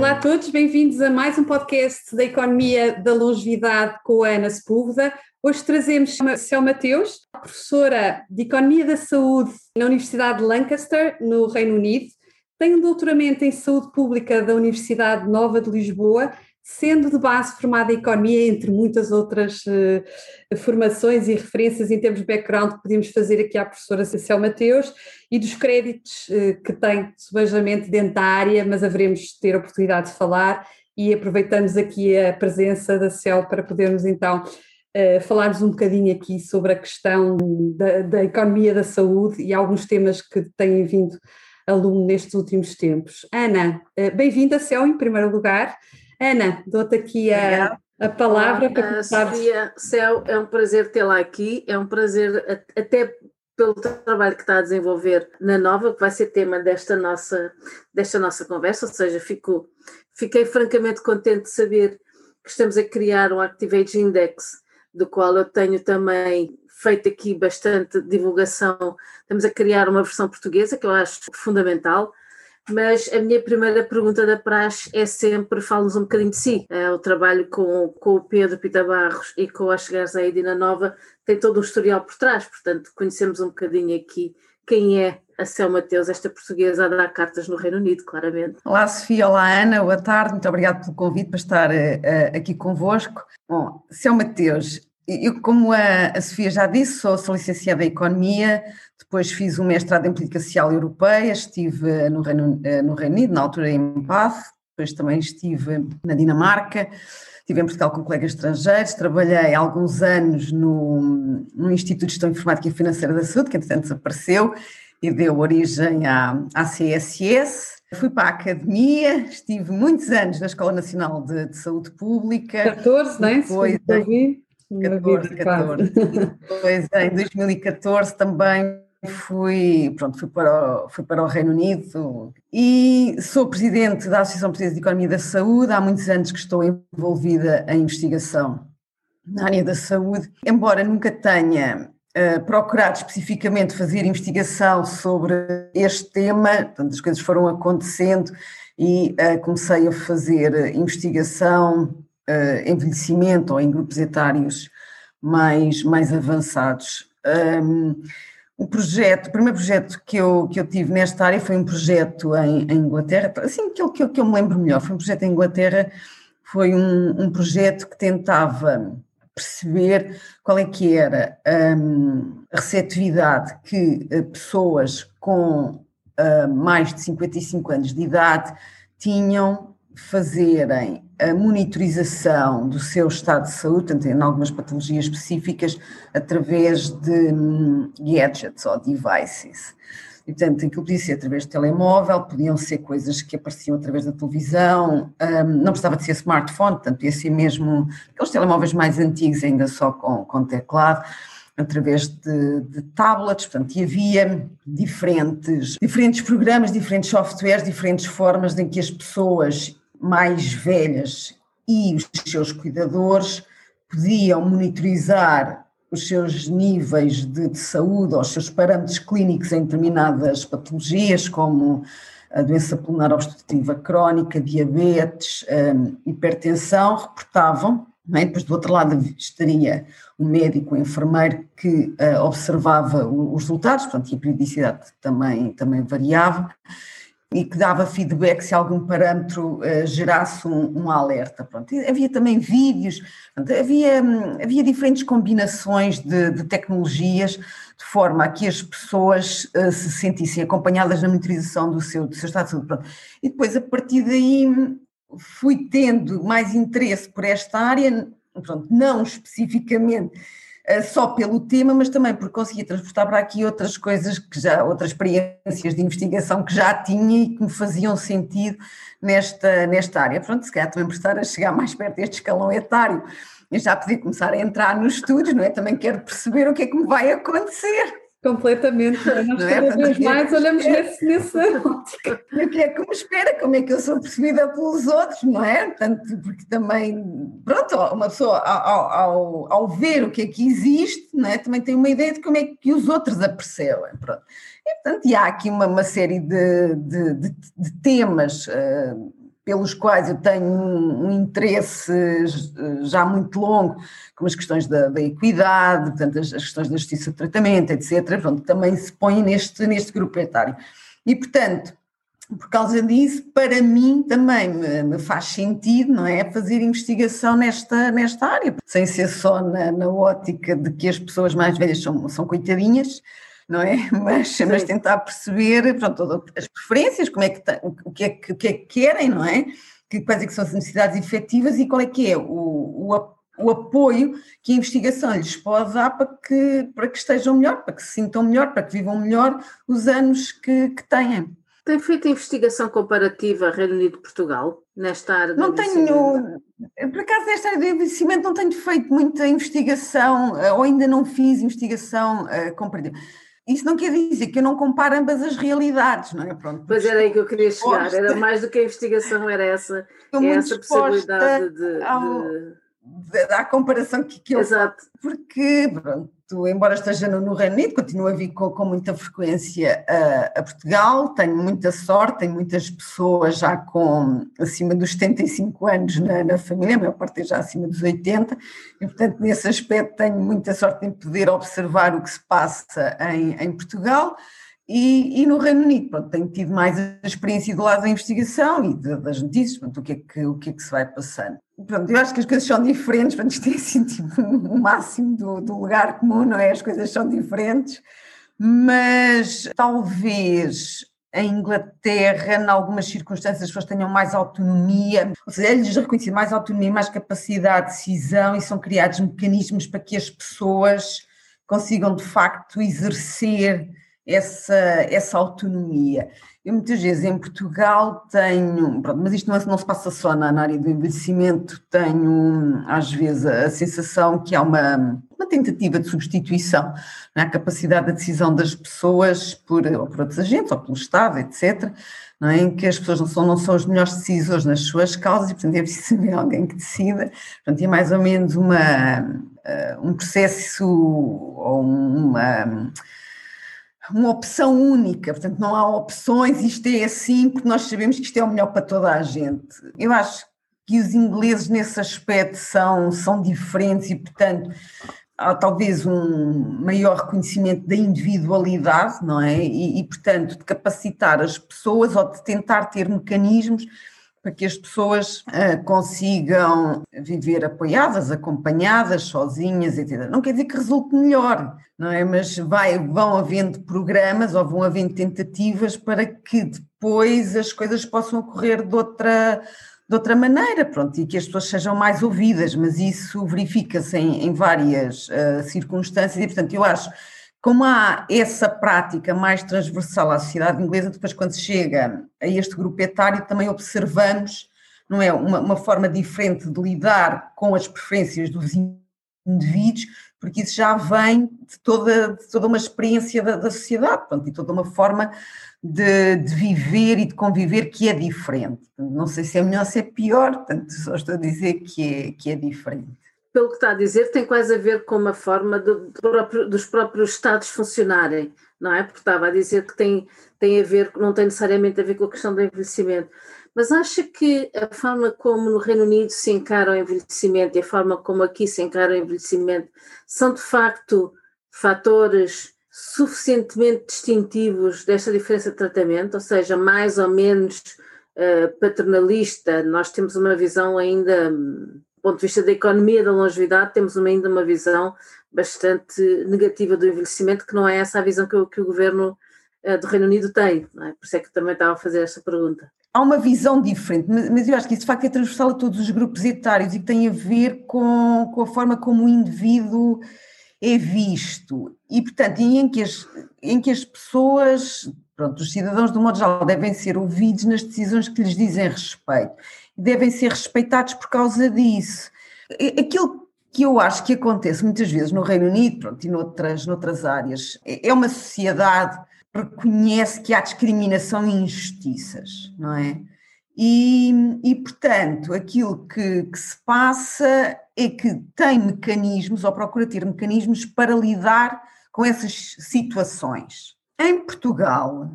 Olá a todos, bem-vindos a mais um podcast da Economia da Longevidade com a Ana Sepúlveda. Hoje trazemos Céu Mateus, professora de Economia da Saúde na Universidade de Lancaster, no Reino Unido. Tem um doutoramento em Saúde Pública da Universidade Nova de Lisboa sendo de base formada em economia, entre muitas outras uh, formações e referências em termos de background que podíamos fazer aqui à professora Cecil Mateus e dos créditos uh, que tem subejamente dentro da área, mas haveremos ter a oportunidade de falar e aproveitamos aqui a presença da Cel para podermos então uh, falarmos um bocadinho aqui sobre a questão da, da economia da saúde e alguns temas que têm vindo aluno nestes últimos tempos. Ana, bem-vinda, Cel, em primeiro lugar. Ana, dou-te aqui a, a palavra Olá, para começar. Sofia Céu, é um prazer tê-la aqui, é um prazer até pelo trabalho que está a desenvolver na Nova, que vai ser tema desta nossa, desta nossa conversa, ou seja, fico, fiquei francamente contente de saber que estamos a criar um Activate Index, do qual eu tenho também feito aqui bastante divulgação. Estamos a criar uma versão portuguesa, que eu acho fundamental, mas a minha primeira pergunta da praxe é sempre, fala-nos um bocadinho de si. É, o trabalho com, com o Pedro Pita Barros e com a Chegares à Edina Nova tem todo um historial por trás, portanto conhecemos um bocadinho aqui quem é a Céu Mateus, esta portuguesa a dar cartas no Reino Unido, claramente. Olá Sofia, olá Ana, boa tarde, muito obrigada pelo convite para estar uh, aqui convosco. Bom, Céu Mateus, eu, como a, a, Sofia já disse, sou, sou licenciada em Economia, depois fiz um mestrado em Política Social Europeia, estive no Reino, eh, no Reino Unido, na altura em Bath, depois também estive na Dinamarca, estive em Portugal com colegas estrangeiros, trabalhei alguns anos no, no Instituto de Gestão Informática e Financeira da Saúde, que entretanto desapareceu e deu origem à, à CSS. Fui para a academia, estive muitos anos na Escola Nacional de, de Saúde Pública. 14, não é? Depois, 14, 14. Depois, em 2014 também fui, pronto, fui para, o, fui para o Reino Unido e sou presidente da Associação Portuguesa de Economia da Saúde. Há muitos anos que estou envolvida em investigação na área da saúde, embora nunca tenha uh, procurado especificamente fazer investigação sobre este tema, portanto, as coisas foram acontecendo e uh, comecei a fazer investigação uh, envelhecimento ou em grupos etários mais, mais avançados. Um, o projeto, o primeiro projeto que eu, que eu tive nesta área foi um projeto em, em Inglaterra, assim, aquilo que, que eu me lembro melhor, foi um projeto em Inglaterra, foi um, um projeto que tentava perceber qual é que era um, a receptividade que uh, pessoas com uh, mais de 55 anos de idade tinham fazerem a monitorização do seu estado de saúde, portanto, em algumas patologias específicas, através de hum, gadgets ou devices. E, portanto, aquilo podia ser através de telemóvel, podiam ser coisas que apareciam através da televisão, um, não precisava de ser smartphone, portanto, podia ser mesmo aqueles telemóveis mais antigos, ainda só com, com teclado, através de, de, tablets, portanto, e havia diferentes, diferentes programas, diferentes softwares, diferentes formas em que as pessoas mais velhas e os seus cuidadores podiam monitorizar os seus níveis de, de, saúde ou os seus parâmetros clínicos em determinadas patologias, como a doença pulmonar obstrutiva crónica, diabetes, um, hipertensão, reportavam. É? Depois, do outro lado, estaria o médico, o enfermeiro, que uh, observava os resultados, portanto, e a periodicidade também, também variava e que dava feedback se algum parâmetro uh, gerasse um, um, alerta. Pronto. Havia também vídeos, pronto, havia, havia diferentes combinações de, de, tecnologias de forma a que as pessoas uh, se sentissem acompanhadas na monitorização do seu, do seu estado de saúde. Pronto. E depois, a partir daí, fui tendo mais interesse por esta área, pronto, não especificamente só pelo tema, mas também porque conseguia transportar para aqui outras coisas que já, outras experiências de investigação que já tinha e que me faziam sentido nesta, nesta área. Pronto, se calhar também por estar a chegar mais perto deste escalão etário, já podia começar a entrar nos estudos, não é? Também quero perceber o que é que me vai acontecer. Completamente. Nós não é? cada vez mais olhamos nesse, nessa ótica. O que é que me espera? Como é que eu sou percebida pelos outros, não é? Portanto, porque também, pronto, uma pessoa ao, ao, ao ver o que é que existe, não é? também tem uma ideia de como é que os outros a percebem. Pronto. E, portanto, e há aqui uma, uma série de, de, de, de temas uh, pelos quais eu tenho um, interesse já muito longo, como as questões da, da equidade, portanto, as, as, questões da justiça de tratamento, etc., pronto, também se põem neste, neste grupo etário. E, portanto, por causa disso, para mim também me, me, faz sentido, não é, fazer investigação nesta, nesta área, sem ser só na, na ótica de que as pessoas mais velhas são, são coitadinhas, não é? Mas, mas tentar perceber pronto, as preferências, como é que, o, que é que, o que é que querem, não é? Que, quais é que são as necessidades efetivas e qual é que é o, o, o apoio que a investigação lhes pode dar para que, para que estejam melhor, para que se sintam melhor, para que vivam melhor os anos que, que têm. Tem feito investigação comparativa Reino Unido-Portugal nesta área Não tenho, por acaso nesta área do envelhecimento não tenho feito muita investigação, eh, ou ainda não fiz investigação uh, comparativa. Isso não quer dizer que eu não comparo ambas as realidades, não é? Pronto, pois era aí que eu queria chegar, era mais do que a investigação, era essa, é essa possibilidade de, ao, de, à comparação que, que eu Exato. porque pronto, embora esteja no Reino Unido, continuo a vir com, com muita frequência a, a, Portugal, tenho muita sorte, tenho muitas pessoas já com acima dos 75 anos na, na família, a maior parte é já acima dos 80, e portanto nesse aspecto tenho muita sorte em poder observar o que se passa em, em Portugal. E, e, no Reino Unido, pronto, tenho tido mais a experiência do lado da investigação e de, das notícias, pronto, o, que é que, o que é que se vai passando. Pronto, eu acho que as coisas são diferentes, pronto, isto é assim, tipo, o máximo do, do lugar comum, não é? As coisas são diferentes, mas talvez em Inglaterra, em algumas circunstâncias, as pessoas tenham mais autonomia, ou seja, é-lhes reconhecido mais autonomia, mais capacidade de decisão e são criados mecanismos para que as pessoas consigam de facto exercer essa, essa autonomia. Eu muitas vezes em Portugal tenho, pronto, mas isto não, não, se passa só na, na área do envelhecimento, tenho às vezes a, sensação que há uma, uma tentativa de substituição na é? capacidade de decisão das pessoas por, ou por outros agentes, ou pelo Estado, etc., é? em que as pessoas não são, não são os melhores decisores nas suas causas e, portanto, é preciso haver alguém que decida. Portanto, é mais ou menos uma, uh, um processo ou uma uma opção única, portanto não há opções, isto é assim, porque nós sabemos que isto é o melhor para toda a gente. Eu acho que os ingleses nesse aspecto são, são diferentes e, portanto, há talvez um maior reconhecimento da individualidade, não é? E, e, portanto, de capacitar as pessoas ou de tentar ter mecanismos para que as pessoas uh, consigam viver apoiadas, acompanhadas, sozinhas, etc. Não quer dizer que resulte melhor, não é? Mas vai, vão havendo programas ou vão havendo tentativas para que depois as coisas possam ocorrer de outra, de outra maneira, pronto, e que as pessoas sejam mais ouvidas, mas isso verifica-se em, em, várias uh, circunstâncias e, portanto, eu acho como há essa prática mais transversal à sociedade inglesa, depois quando chega a este grupo etário também observamos, não é, uma, uma forma diferente de lidar com as preferências dos indivíduos, porque isso já vem de toda, de toda uma experiência da, da sociedade, pronto, e toda uma forma de, de, viver e de conviver que é diferente. Não sei se é melhor ou se é pior, portanto, só estou a dizer que é, que é diferente pelo que está a dizer, tem quase a ver com uma forma próprio, dos próprios Estados funcionarem, não é? Porque estava a dizer que tem, tem a ver, não tem necessariamente a ver com a questão do envelhecimento. Mas acha que a forma como no Reino Unido se encara o envelhecimento e a forma como aqui se encara o envelhecimento são de facto fatores suficientemente distintivos desta diferença de tratamento, ou seja, mais ou menos uh, paternalista, nós temos uma visão ainda, do ponto de vista da economia da longevidade, temos uma, ainda uma visão bastante negativa do envelhecimento, que não é essa a visão que, que o governo uh, do Reino Unido tem, é? por isso é que também estava a fazer esta pergunta. Há uma visão diferente, mas eu acho que isso de facto é transversal a todos os grupos etários e que tem a ver com, com a forma como o indivíduo é visto e, portanto, em que as, em que as pessoas, pronto, os cidadãos do modo geral devem ser ouvidos nas decisões que lhes dizem respeito devem ser respeitados por causa disso. Aquilo que eu acho que acontece muitas vezes no Reino Unido pronto, e noutras, noutras áreas é, é uma sociedade que reconhece que há discriminação e injustiças, não é? E, e portanto, aquilo que, que se passa é que tem mecanismos, ou procura ter mecanismos para lidar com essas situações. Em Portugal,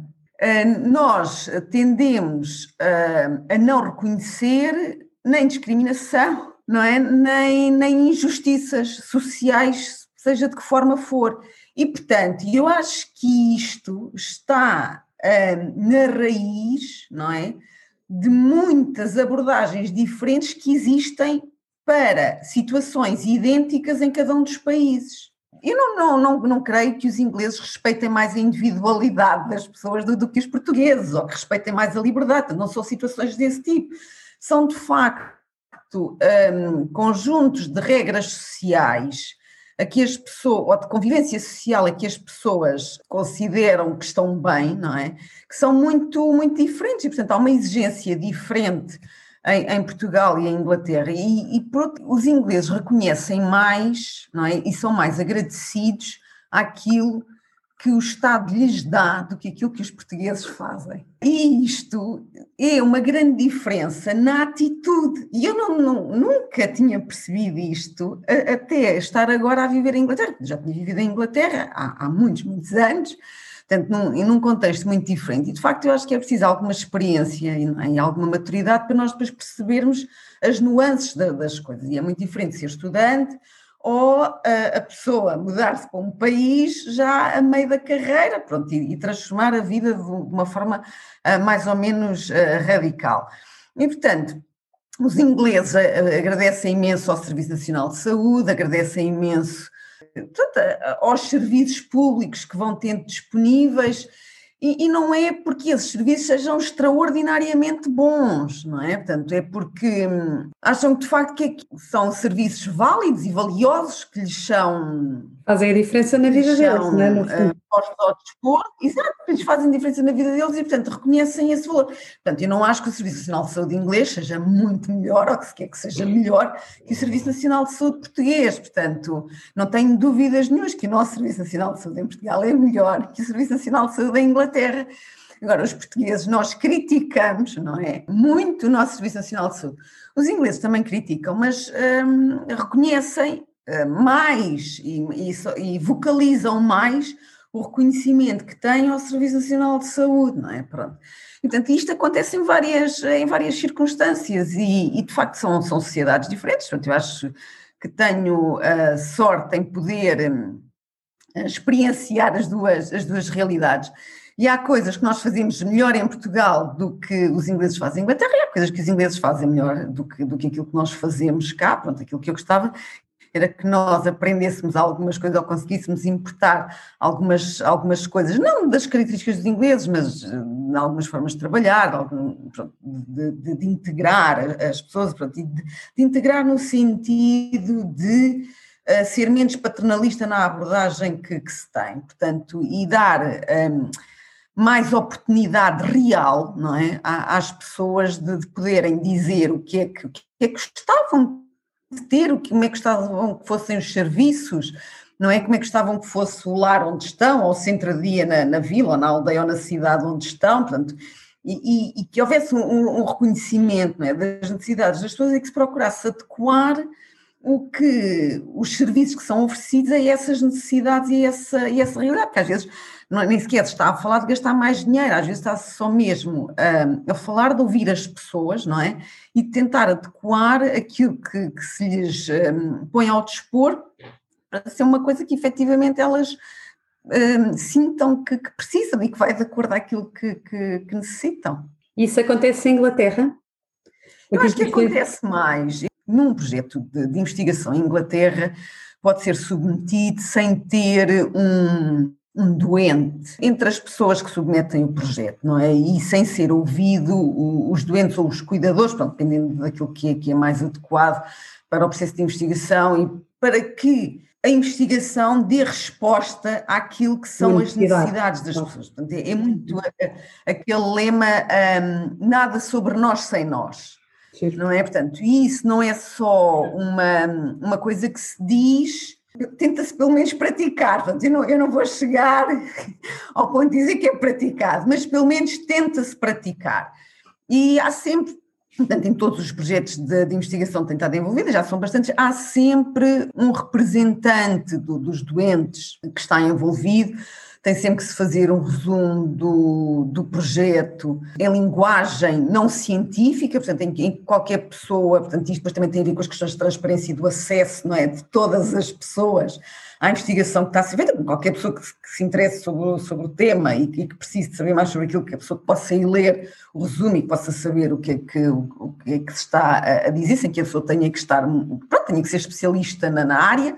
nós tendemos a não reconhecer nem discriminação, não é? nem, nem injustiças sociais, seja de que forma for. E, portanto, eu acho que isto está na raiz, não é? De muitas abordagens diferentes que existem para situações idênticas em cada um dos países. Eu não, não, não, não creio que os ingleses respeitem mais a individualidade das pessoas do, do que os portugueses, ou que respeitem mais a liberdade. Não são situações desse tipo. São, de facto, um, conjuntos de regras sociais a que as pessoas, ou de convivência social a que as pessoas consideram que estão bem, não é? Que são muito, muito diferentes e, portanto, há uma exigência diferente em, em Portugal e em Inglaterra, e, e por, os ingleses reconhecem mais não é? e são mais agradecidos àquilo que o Estado lhes dá do que aquilo que os portugueses fazem. E isto é uma grande diferença na atitude. E eu não, não, nunca tinha percebido isto até estar agora a viver em Inglaterra. Já tinha vivido em Inglaterra há, há muitos, muitos anos, portanto, num, num contexto muito diferente. E, de facto, eu acho que é preciso alguma experiência e, e alguma maturidade para nós depois percebermos as nuances da, das coisas. E é muito diferente ser estudante ou a, a pessoa mudar-se para um país já a meio da carreira, pronto, e, e transformar a vida de, uma forma uh, mais ou menos uh, radical. E, portanto, os ingleses agradecem imenso ao Serviço Nacional de Saúde, agradecem imenso portanto, aos serviços públicos que vão tendo disponíveis, e, e, não é porque esses serviços sejam extraordinariamente bons, não é? Portanto, é porque hum, acham que de facto que são serviços válidos e valiosos que lhes são fazem a diferença na vida deles, não é? Uh, postos ao dispor, exato, eles fazem diferença na vida deles e, portanto, reconhecem esse valor. Portanto, eu não acho que o Serviço Nacional de Saúde inglês seja muito melhor, ou que se quer que seja melhor, que o Serviço Nacional de Saúde português. Portanto, não tenho dúvidas nenhumas que o nosso Serviço Nacional de Saúde em Portugal é melhor que o Serviço Nacional de Saúde em Inglaterra. Agora, os portugueses, nós criticamos, não é? Muito o nosso Serviço Nacional de Saúde. Os ingleses também criticam, mas hum, reconhecem eh, mais e, e, e, vocalizam mais o reconhecimento que têm ao Serviço Nacional de Saúde, não é? Pronto. portanto, isto acontece em várias, em várias circunstâncias e, e de facto são, são sociedades diferentes. Portanto, eu acho que tenho a sorte em poder hum, experienciar as duas, as duas realidades. E há coisas que nós fazemos melhor em Portugal do que os ingleses fazem em Inglaterra, e há coisas que os ingleses fazem melhor do que, do que aquilo que nós fazemos cá, pronto, aquilo que eu gostava era que nós aprendêssemos algumas coisas ou conseguíssemos importar algumas, algumas coisas, não das características dos ingleses, mas de eh, algumas formas de trabalhar, de, de, de, integrar as pessoas, pronto, de, de, integrar no sentido de uh, ser menos paternalista na abordagem que, que se tem, portanto, e dar. Um, ehm, mais oportunidade real, não é, às pessoas de, de poderem dizer o que é que, o que, é que gostavam ter, como é que gostavam que fossem os serviços, não é? Como é que gostavam que fosse o lar onde estão, ou o centro-dia na, na vila, ou na aldeia, ou na cidade onde estão, portanto, e, e, e que houvesse um, um reconhecimento é, das necessidades das pessoas e que se procurasse adequar o que os serviços que são oferecidos a essas necessidades e essa, e essa realidade, porque às vezes nem sequer se está a falar de gastar mais dinheiro, às vezes está-se só mesmo a, a falar de ouvir as pessoas, não é? E de tentar adequar aquilo que, que se lhes um, põe ao dispor para ser uma coisa que efetivamente elas uh, sintam que, que, precisam e que vai de acordo àquilo que, que, que necessitam. Isso acontece em Inglaterra? Eu acho que acontece mais. Num projeto de, de investigação em Inglaterra, pode ser submetido sem ter um, um doente entre as pessoas que submetem o projeto, não é? E sem ser ouvido os doentes ou os cuidadores, dependendo daquilo que é, que é mais adequado para o processo de investigação e para que a investigação dê resposta àquilo que são as necessidades das pessoas. Portanto, é, é muito aquele lema um, nada sobre nós sem nós. Não é? Portanto, isso não é só uma, uma coisa que se diz, tenta-se pelo menos praticar. Eu não, eu não vou chegar ao ponto de dizer que é praticado, mas pelo menos tenta-se praticar. E há sempre, portanto, em todos os projetos de, de investigação que têm estado envolvidos, já são bastantes, há sempre um representante do, dos doentes que está envolvido tem sempre que se fazer um resumo do, do projeto em linguagem não científica, portanto, em, em qualquer pessoa, portanto, isto depois também tem a ver com as questões de transparência e do acesso, não é, de todas as pessoas à investigação que está a ser feita, qualquer pessoa que, que se interesse sobre, sobre o tema e, e, que precise de saber mais sobre aquilo, que a pessoa possa ir ler o resumo e possa saber o que é que, o, que, é que se está a, a dizer, sem que a pessoa tenha que estar, pronto, tenha que ser especialista na, na área,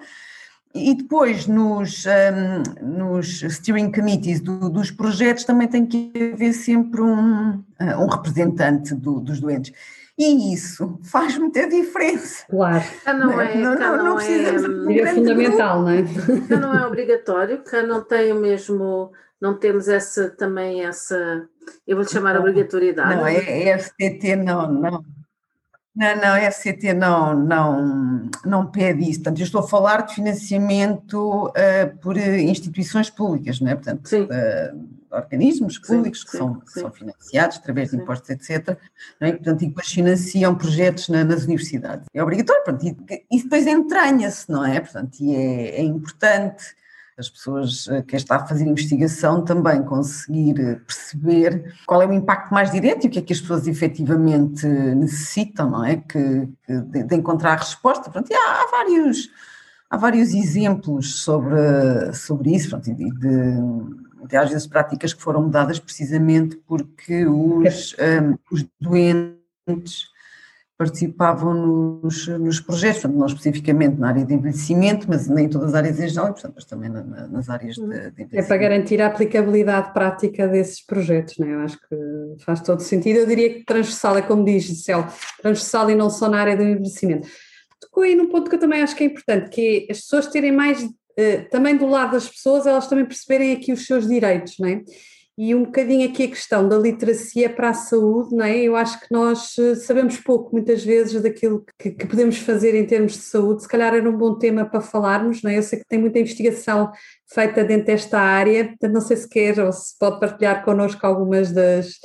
e depois, nos, um, nos steering committees do, dos projetos, também tem que haver sempre um, uh, um representante do, dos doentes. E isso faz muita diferença. Claro. Cá não é, não, cá não, não é, é fundamental, não é? Cá não é obrigatório, cá não tem o mesmo, não temos essa também essa, eu vou-lhe chamar não, obrigatoriedade. Não, é, é FTT não, não. Não, não, a FCT não, não, não pede isso. Portanto, eu estou a falar de financiamento uh, por instituições públicas, não é? Portanto, uh, organismos públicos sim, que sim, são, sim. são financiados através de impostos, etc. Não é? Portanto, e depois financiam projetos na, nas universidades. É obrigatório, portanto, e, e depois entranha-se, não é? Portanto, e é, é importante as pessoas, eh, quem está a fazer investigação, também conseguir eh, perceber qual é o impacto mais direto e o que é que as pessoas efetivamente necessitam, não é? Que, de, de, encontrar resposta. Pronto, há, há, vários, há vários exemplos sobre, sobre isso, pronto, de, de, de, às vezes práticas que foram mudadas precisamente porque os, um, eh, os doentes participavam nos, nos projetos, portanto, não especificamente na área de envelhecimento, mas nem em todas as áreas em geral, portanto, mas também na, na, nas áreas de, de, envelhecimento. É para garantir a aplicabilidade prática desses projetos, não é? Eu acho que faz todo sentido. Eu diria que transversal, é como diz Céu, transversal e não só na área do envelhecimento. Tocou aí num ponto que eu também acho que é importante, que é as pessoas terem mais, eh, também do lado das pessoas, elas também perceberem aqui os seus direitos, não é? E um bocadinho aqui a questão da literacia para a saúde, não é? Eu acho que nós eh, sabemos pouco, muitas vezes, daquilo que, que, podemos fazer em termos de saúde. Se calhar era um bom tema para falarmos, não é? Eu sei que tem muita investigação feita dentro desta área, portanto, não sei se quer ou se pode partilhar connosco algumas das,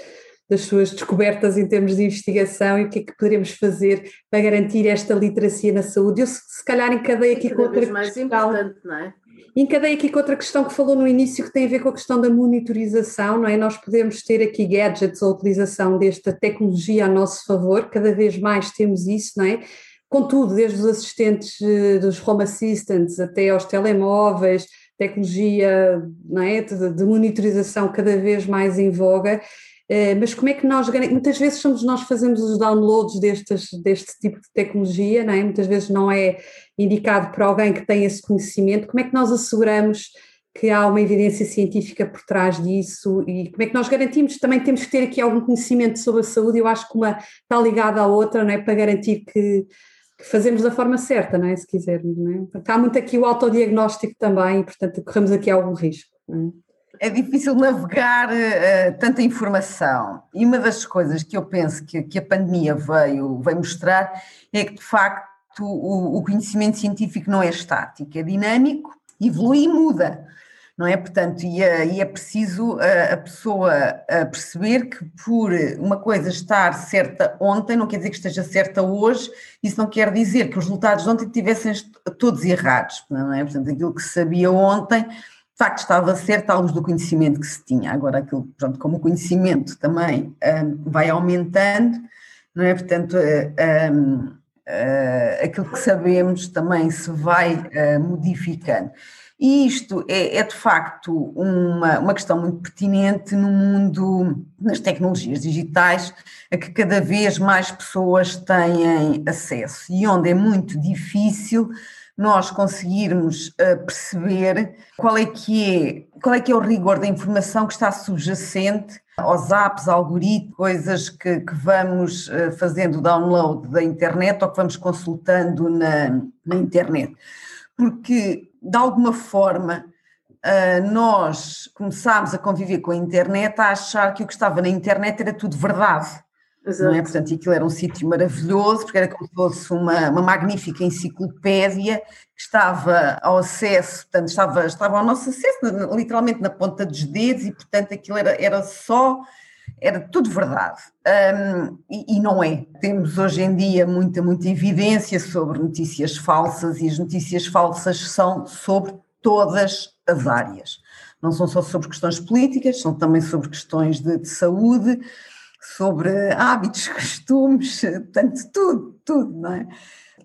das suas descobertas em termos de investigação e o que é que poderemos fazer para garantir esta literacia na saúde. Eu, se, se calhar, encadeio aqui com outra mais questão. importante, não é? Encadei aqui com outra questão que falou no início, que tem a ver com a questão da monitorização, não é? Nós podemos ter aqui gadgets, a utilização desta tecnologia a nosso favor, cada vez mais temos isso, não é? Contudo, desde os assistentes eh, dos home assistants até aos telemóveis, tecnologia não é? de, de monitorização cada vez mais em voga, mas como é que nós muitas vezes somos nós fazemos os downloads destes, deste tipo de tecnologia, não é? muitas vezes não é indicado por alguém que tem esse conhecimento, como é que nós asseguramos que há uma evidência científica por trás disso e como é que nós garantimos, também temos que ter aqui algum conhecimento sobre a saúde, eu acho que uma está ligada à outra, não é? para garantir que, que fazemos da forma certa, não é? se quisermos. Não é? Há muito aqui o autodiagnóstico também portanto corremos aqui algum risco. Não é? É difícil navegar uh, tanta informação. E uma das coisas que eu penso que, que a pandemia veio, veio mostrar é que, de facto, o, o, conhecimento científico não é estático, é dinâmico, evolui e muda. Não é? Portanto, e é, e é preciso a, a pessoa a perceber que por uma coisa estar certa ontem, não quer dizer que esteja certa hoje, isso não quer dizer que os resultados de ontem tivessem todos errados, não é? Portanto, aquilo que se sabia ontem facto estava certo à luz do conhecimento que se tinha. Agora, aquilo, pronto, como o conhecimento também um, vai aumentando, não é? Portanto, um, uh, aquilo que sabemos também se vai uh, modificando. E isto é, é de facto uma, uma questão muito pertinente no mundo das tecnologias digitais, a que cada vez mais pessoas têm acesso e onde é muito difícil nós conseguirmos uh, perceber qual é que é qual é que é o rigor da informação que está subjacente aos apps, algoritmos, coisas que, que vamos uh, fazendo download da internet ou que vamos consultando na, na internet. Porque, de alguma forma, uh, nós começámos a conviver com a internet a achar que o que estava na internet era tudo verdade. Exato. Não é? Portanto, aquilo era um sítio maravilhoso, porque era como se fosse uma, uma magnífica enciclopédia que estava ao acesso, portanto, estava, estava ao nosso acesso, literalmente na ponta dos dedos, e portanto aquilo era, era só, era tudo verdade. Um, e, e, não é. Temos hoje em dia muita, muita evidência sobre notícias falsas, e as notícias falsas são sobre todas as áreas. Não são só sobre questões políticas, são também sobre questões de, de saúde sobre hábitos, costumes, tanto tudo, tudo, não é?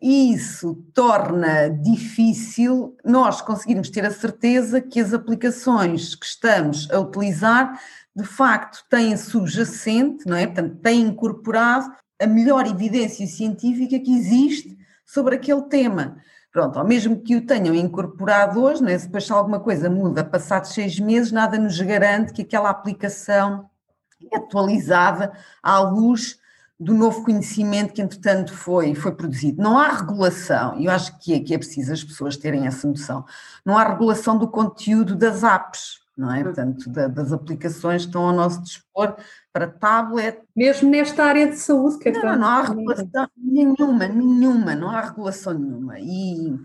E isso torna difícil nós conseguirmos ter a certeza que as aplicações que estamos a utilizar de facto têm subjacente, não é? Portanto, têm incorporado a melhor evidência científica que existe sobre aquele tema. Pronto, ao mesmo que o tenham incorporado hoje, não é? se depois alguma coisa muda passados seis meses, nada nos garante que aquela aplicação atualizada à luz do novo conhecimento que, entretanto, foi, foi produzido. Não há regulação, e eu acho que é, que é preciso as pessoas terem essa noção, não há regulação do conteúdo das apps, não é? Hum. Portanto, da, das aplicações que estão ao nosso dispor para tablet. Mesmo nesta área de saúde, que é não, não, não há regulação nenhuma, nenhuma, não há regulação nenhuma. E,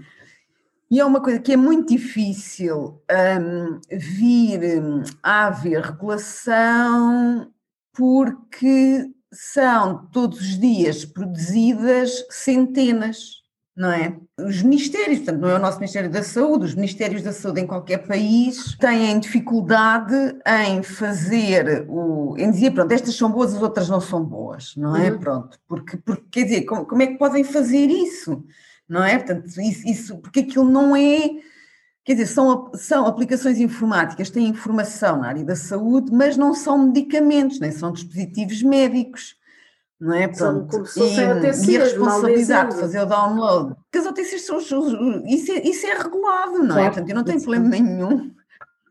e é uma coisa que é muito difícil um, vir hum, a haver regulação porque são todos os dias produzidas centenas, não é? Os ministérios, portanto, não é o nosso Ministério da Saúde, os Ministérios da Saúde em qualquer país têm dificuldade em fazer o. em dizer, pronto, estas são boas, as outras não são boas, não é? Uhum. Pronto, porque, porque quer dizer, como, como é que podem fazer isso? Não é? Portanto, isso, isso, porque aquilo não é, quer dizer, são, são aplicações informáticas, têm informação na área da saúde, mas não são medicamentos, nem são dispositivos médicos. Não é? Pronto. Como se e, OTCs, e a responsabilidade de fazer o download, porque as OTCs são isso é, isso é regulado, não é? claro. Portanto, eu não tenho problema nenhum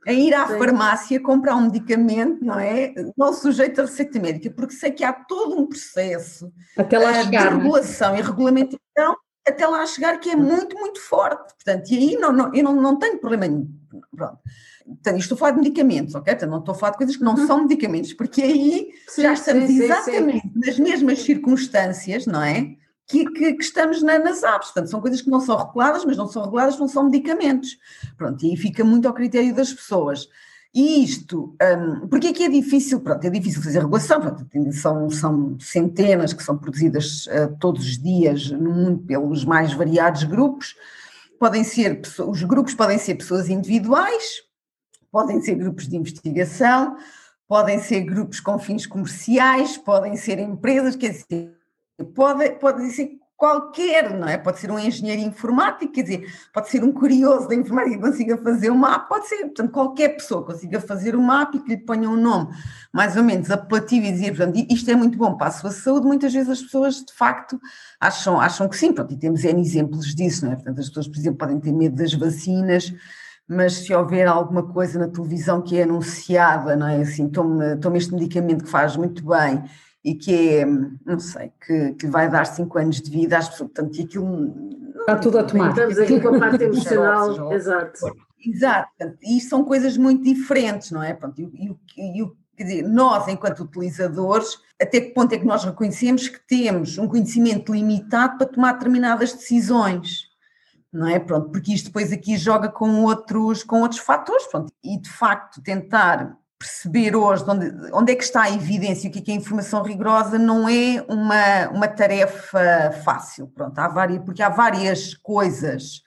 em ir à Sim. farmácia comprar um medicamento, não é? Não sujeito a receita médica, porque sei que há todo um processo Até lá uh, chegar, de é? regulação e regulamentação até lá chegar que é muito, muito forte. Portanto, e aí não, não, eu não, não tenho problema nenhum. Pronto. Então, estou a falar de medicamentos, ok? Então, não estou a falar de coisas que não uhum. são medicamentos, porque aí sim, já estamos sim, exatamente sim, nas mesmas circunstâncias, não é? Que, que, que, estamos na, nas aves. Portanto, são coisas que não são reguladas, mas não são reguladas, não são medicamentos. Pronto, e aí fica muito ao critério das pessoas. E isto, um, porque é que é difícil? Pronto, é difícil fazer regulação, pronto, são, são centenas que são produzidas uh, todos os dias no mundo pelos mais variados grupos. Podem ser, os grupos podem ser pessoas individuais, podem ser grupos de investigação, podem ser grupos com fins comerciais, podem ser empresas, quer dizer, pode, podem ser qualquer, não é? Pode ser um engenheiro informático, quer dizer, pode ser um curioso da informática que consiga fazer uma app, pode ser, portanto, qualquer pessoa consiga fazer uma app e que lhe ponha um nome mais ou menos apelativo e dizer, portanto, isto é muito bom para a sua saúde, muitas vezes as pessoas, de facto, acham, acham que sim, pronto, e temos N exemplos disso, não é? Portanto, as pessoas, por exemplo, podem ter medo das vacinas, mas se houver alguma coisa na televisão que é anunciada, não é? Assim, tome, tome este medicamento que faz muito bem e que é, não sei, que, que vai dar 5 anos de vida às pessoas, portanto, e aquilo... Está tudo a tomar. Estamos aqui com a parte emocional, exato. Exato, e são coisas muito diferentes, não é? Pronto, e, e, e, quer dizer, nós, enquanto utilizadores, até que ponto é que nós reconhecemos que temos um conhecimento limitado para tomar determinadas decisões, não é? Pronto, porque isto depois aqui joga com outros, com outros fatores, pronto, e de facto tentar perceber hoje onde, onde é que está a evidência, o que é, que é informação rigorosa, não é uma, uma tarefa fácil, pronto, há várias, porque há várias coisas,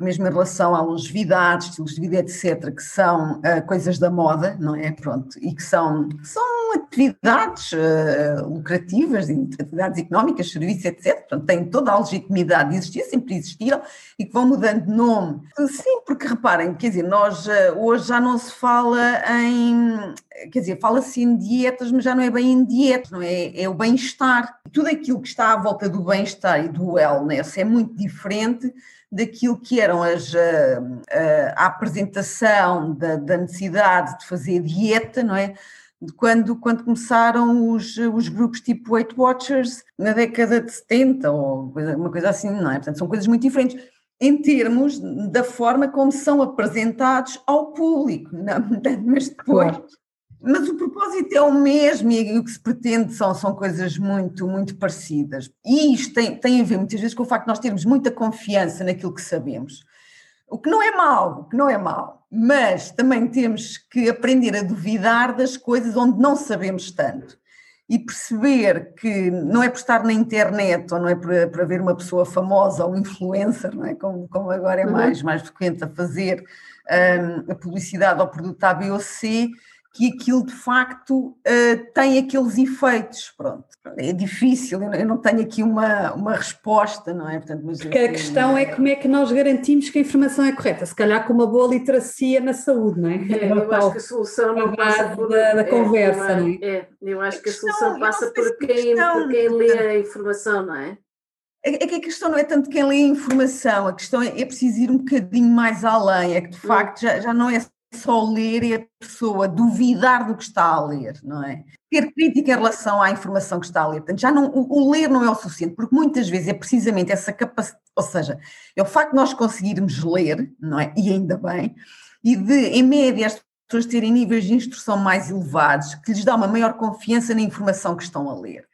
mesmo em relação à longevidade, estilos de vida, etc., que são uh, coisas da moda, não é? Pronto, e que são, são atividades uh, lucrativas, atividades económicas, serviços, etc. Portanto, têm toda a legitimidade de existir, sempre existiram e que vão mudando de nome. Sim, porque reparem, quer dizer, nós uh, hoje já não se fala em, quer dizer, fala-se em dietas, mas já não é bem em dietas, não é? É o bem-estar. Tudo aquilo que está à volta do bem-estar e do wellness é muito diferente daquilo que eram as, a, a apresentação da, da, necessidade de fazer dieta, não é? Quando, quando começaram os, os grupos tipo Weight Watchers na década de 70 ou uma coisa assim, não é? Portanto, são coisas muito diferentes em termos da forma como são apresentados ao público, não, mas depois claro. Mas o propósito é o mesmo e o que se pretende são, são coisas muito, muito parecidas. E isto tem, tem a ver muitas vezes com o facto de nós termos muita confiança naquilo que sabemos. O que não é mau, o que não é mau, mas também temos que aprender a duvidar das coisas onde não sabemos tanto. E perceber que não é por estar na internet ou não é por, por haver uma pessoa famosa ou influencer, não é? como, como agora é uhum. mais, mais frequente a fazer um, a publicidade ao produto A, B ou C, que aquilo de facto uh, tem aqueles efeitos. Pronto, é difícil, eu não tenho aqui uma, uma resposta, não é? Portanto, mas Porque a questão é como é que nós garantimos que a informação é correta, se calhar com uma boa literacia na saúde, não é? é eu acho que a solução não passa por, da, da é, conversa, não é? é? Eu acho que a solução passa por quem, por quem lê a informação, não é? É, é que a questão não é tanto quem lê a informação, a questão é, é preciso ir um bocadinho mais além, é que de hum. facto já, já não é só ler e a pessoa duvidar do que está a ler, não é? Ter crítica em relação à informação que está a ler. Portanto, já não, o, o ler não é o suficiente, porque muitas vezes é precisamente essa capacidade, ou seja, é o facto de nós conseguirmos ler, não é? E ainda bem, e de, em média, as pessoas terem níveis de instrução mais elevados, que lhes dá uma maior confiança na informação que estão a ler.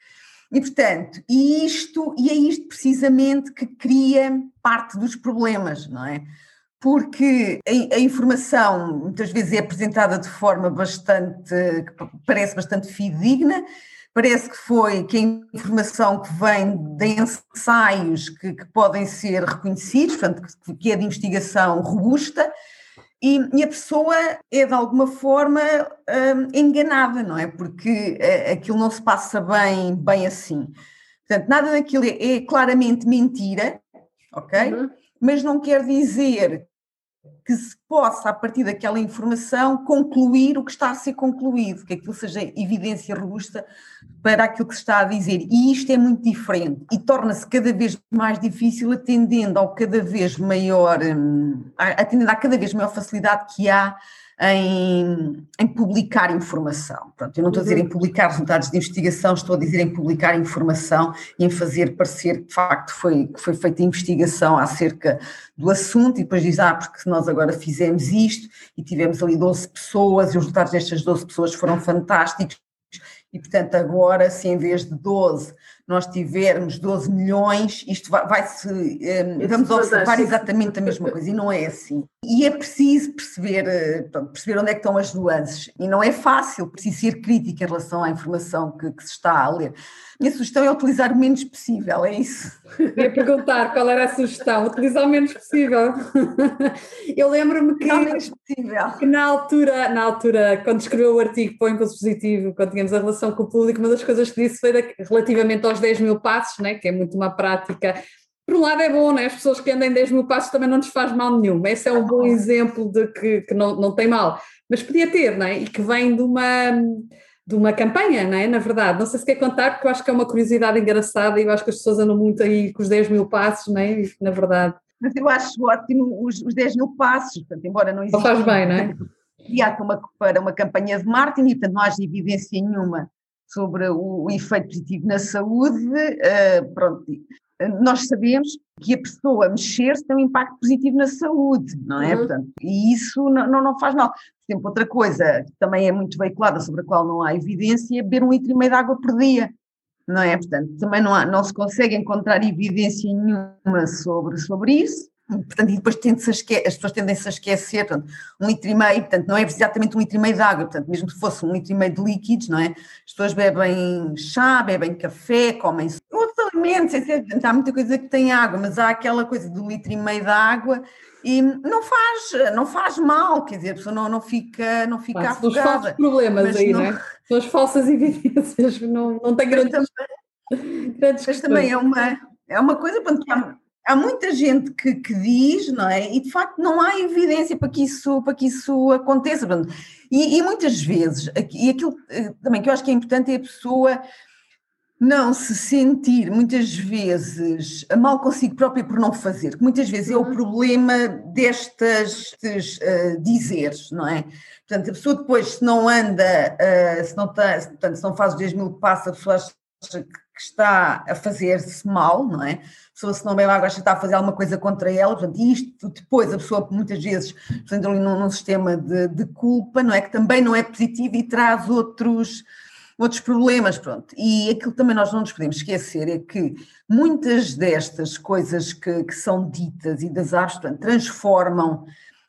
E, portanto, e isto, e é isto precisamente que cria parte dos problemas, não é? Porque a, informação muitas vezes é apresentada de forma bastante, parece bastante fidedigna, parece que foi que a informação que vem de ensaios que, que podem ser reconhecidos, portanto, que, é de investigação robusta, e, e, a pessoa é de alguma forma hum, enganada, não é? Porque uh, aquilo não se passa bem, bem assim. Portanto, nada daquilo é, é claramente mentira, ok? Uhum mas não quer dizer que se possa, a partir daquela informação, concluir o que está a ser concluído, que aquilo seja evidência robusta para aquilo que se está a dizer. E isto é muito diferente e torna-se cada vez mais difícil, atendendo ao cada vez maior, hum, atendendo à cada vez maior facilidade que há em, em publicar informação. Pronto, eu não estou a dizer em uhum. publicar resultados de investigação, estou a dizer em publicar informação e em fazer parecer que de facto foi, que foi feita investigação acerca do assunto e depois diz, ah, porque nós agora fizemos isto e tivemos ali 12 pessoas e os resultados destas 12 pessoas foram fantásticos e portanto agora se em vez de 12 nós tivermos 12 milhões, isto vai, vai se um, vamos observar exatamente a mesma coisa, e não é assim. E é preciso perceber, eh, perceber onde é que estão as nuances, e não é fácil, preciso ser crítica em relação à informação que, que se está a ler. Minha sugestão é utilizar o menos possível, é isso. Ia perguntar qual era a sugestão, utilizar o menos possível. Eu lembro-me que, que, na altura, na altura, quando escreveu o artigo para o Impulso Positivo, quando tínhamos a relação com o público, uma das coisas que disse foi da, relativamente aos 10 mil passos, né, que é muito uma prática por um lado é bom, né? as pessoas que andam 10 mil passos também não nos faz mal nenhum. Esse é um bom exemplo de que, que não, não tem mal. Mas podia ter, né? e que vem de uma de uma campanha, não é? Na verdade, não sei se quer contar, porque eu acho que é uma curiosidade engraçada e eu acho que as pessoas andam muito aí com os 10 mil passos, não é? Na verdade. Mas eu acho ótimo os, os 10 mil passos, portanto, embora não sobre o, o efeito positivo na saúde, uh, pronto, nós sabemos que a pessoa mexer-se tem um impacto positivo na saúde, não é? Uhum. Portanto, e isso não, não, não, faz mal. Por exemplo, outra coisa que também é muito veiculada, sobre a qual não há evidência, é beber um litro e meio de água por dia, não é? Portanto, também não, há, não se consegue encontrar evidência nenhuma sobre, sobre isso. Portanto, e depois as pessoas tendem-se a esquecer, portanto, um litro e meio, portanto, não é exatamente um litro e meio de água, portanto, mesmo se fosse um litro e meio de líquidos, não é? As pessoas bebem chá, bebem café, comem outros alimentos, há muita coisa que tem água, mas há aquela coisa do litro e meio de água e não faz, não faz mal, quer dizer, a pessoa não, não fica, não fica Faz afogada. problemas aí, não, não é? São as falsas evidências, não, não tem grandes, grandes Mas também é uma, é uma coisa, que há, muita gente que, que, diz, não é? E de facto não há evidência para que isso, para que isso aconteça. E, e muitas vezes, e aquilo eh, também que eu acho que é importante é a pessoa não se sentir muitas vezes mal consigo própria por não fazer, que muitas vezes é o uhum. problema destas uh, dizeres, não é? Portanto, a pessoa depois, se não anda, uh, se, não tem, portanto, se não faz os 10 mil passos, a pessoa acha que está a fazer-se mal, não é? A pessoa, se não bebe água, que está a fazer alguma coisa contra ela, portanto, isto depois a pessoa muitas vezes, portanto, ali num, num sistema de, de culpa, não é? Que também não é positivo e traz outros outros problemas, pronto. E aquilo também nós não nos podemos esquecer é que muitas destas coisas que, que são ditas e das artes portanto, transformam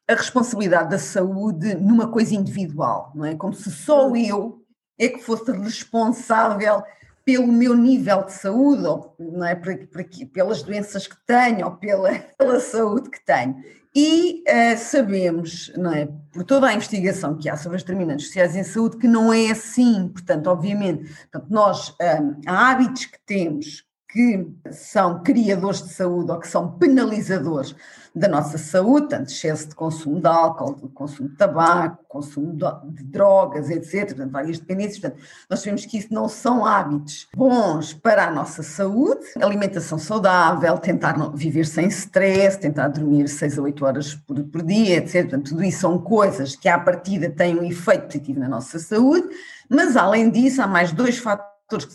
a responsabilidade da saúde numa coisa individual, não é? Como se só eu é que fosse responsável pelo meu nível de saúde, ou não é, por, por, pelas doenças que tenho, ou pela, pela saúde que tenho. E uh, sabemos, não é, por toda a investigação que há sobre as determinantes sociais em saúde, que não é assim. Portanto, obviamente, portanto, nós, um, eh, há hábitos que temos que são criadores de saúde ou que são penalizadores da nossa saúde, tanto excesso de consumo de álcool, de consumo de tabaco, consumo de drogas, etc., portanto, várias dependências. Portanto, nós sabemos que isso não são hábitos bons para a nossa saúde, alimentação saudável, tentar viver sem stress, tentar dormir 6 a 8 horas por, por dia, etc. Portanto, tudo isso são coisas que à partida têm um efeito positivo na nossa saúde, mas além disso há mais dois fatores que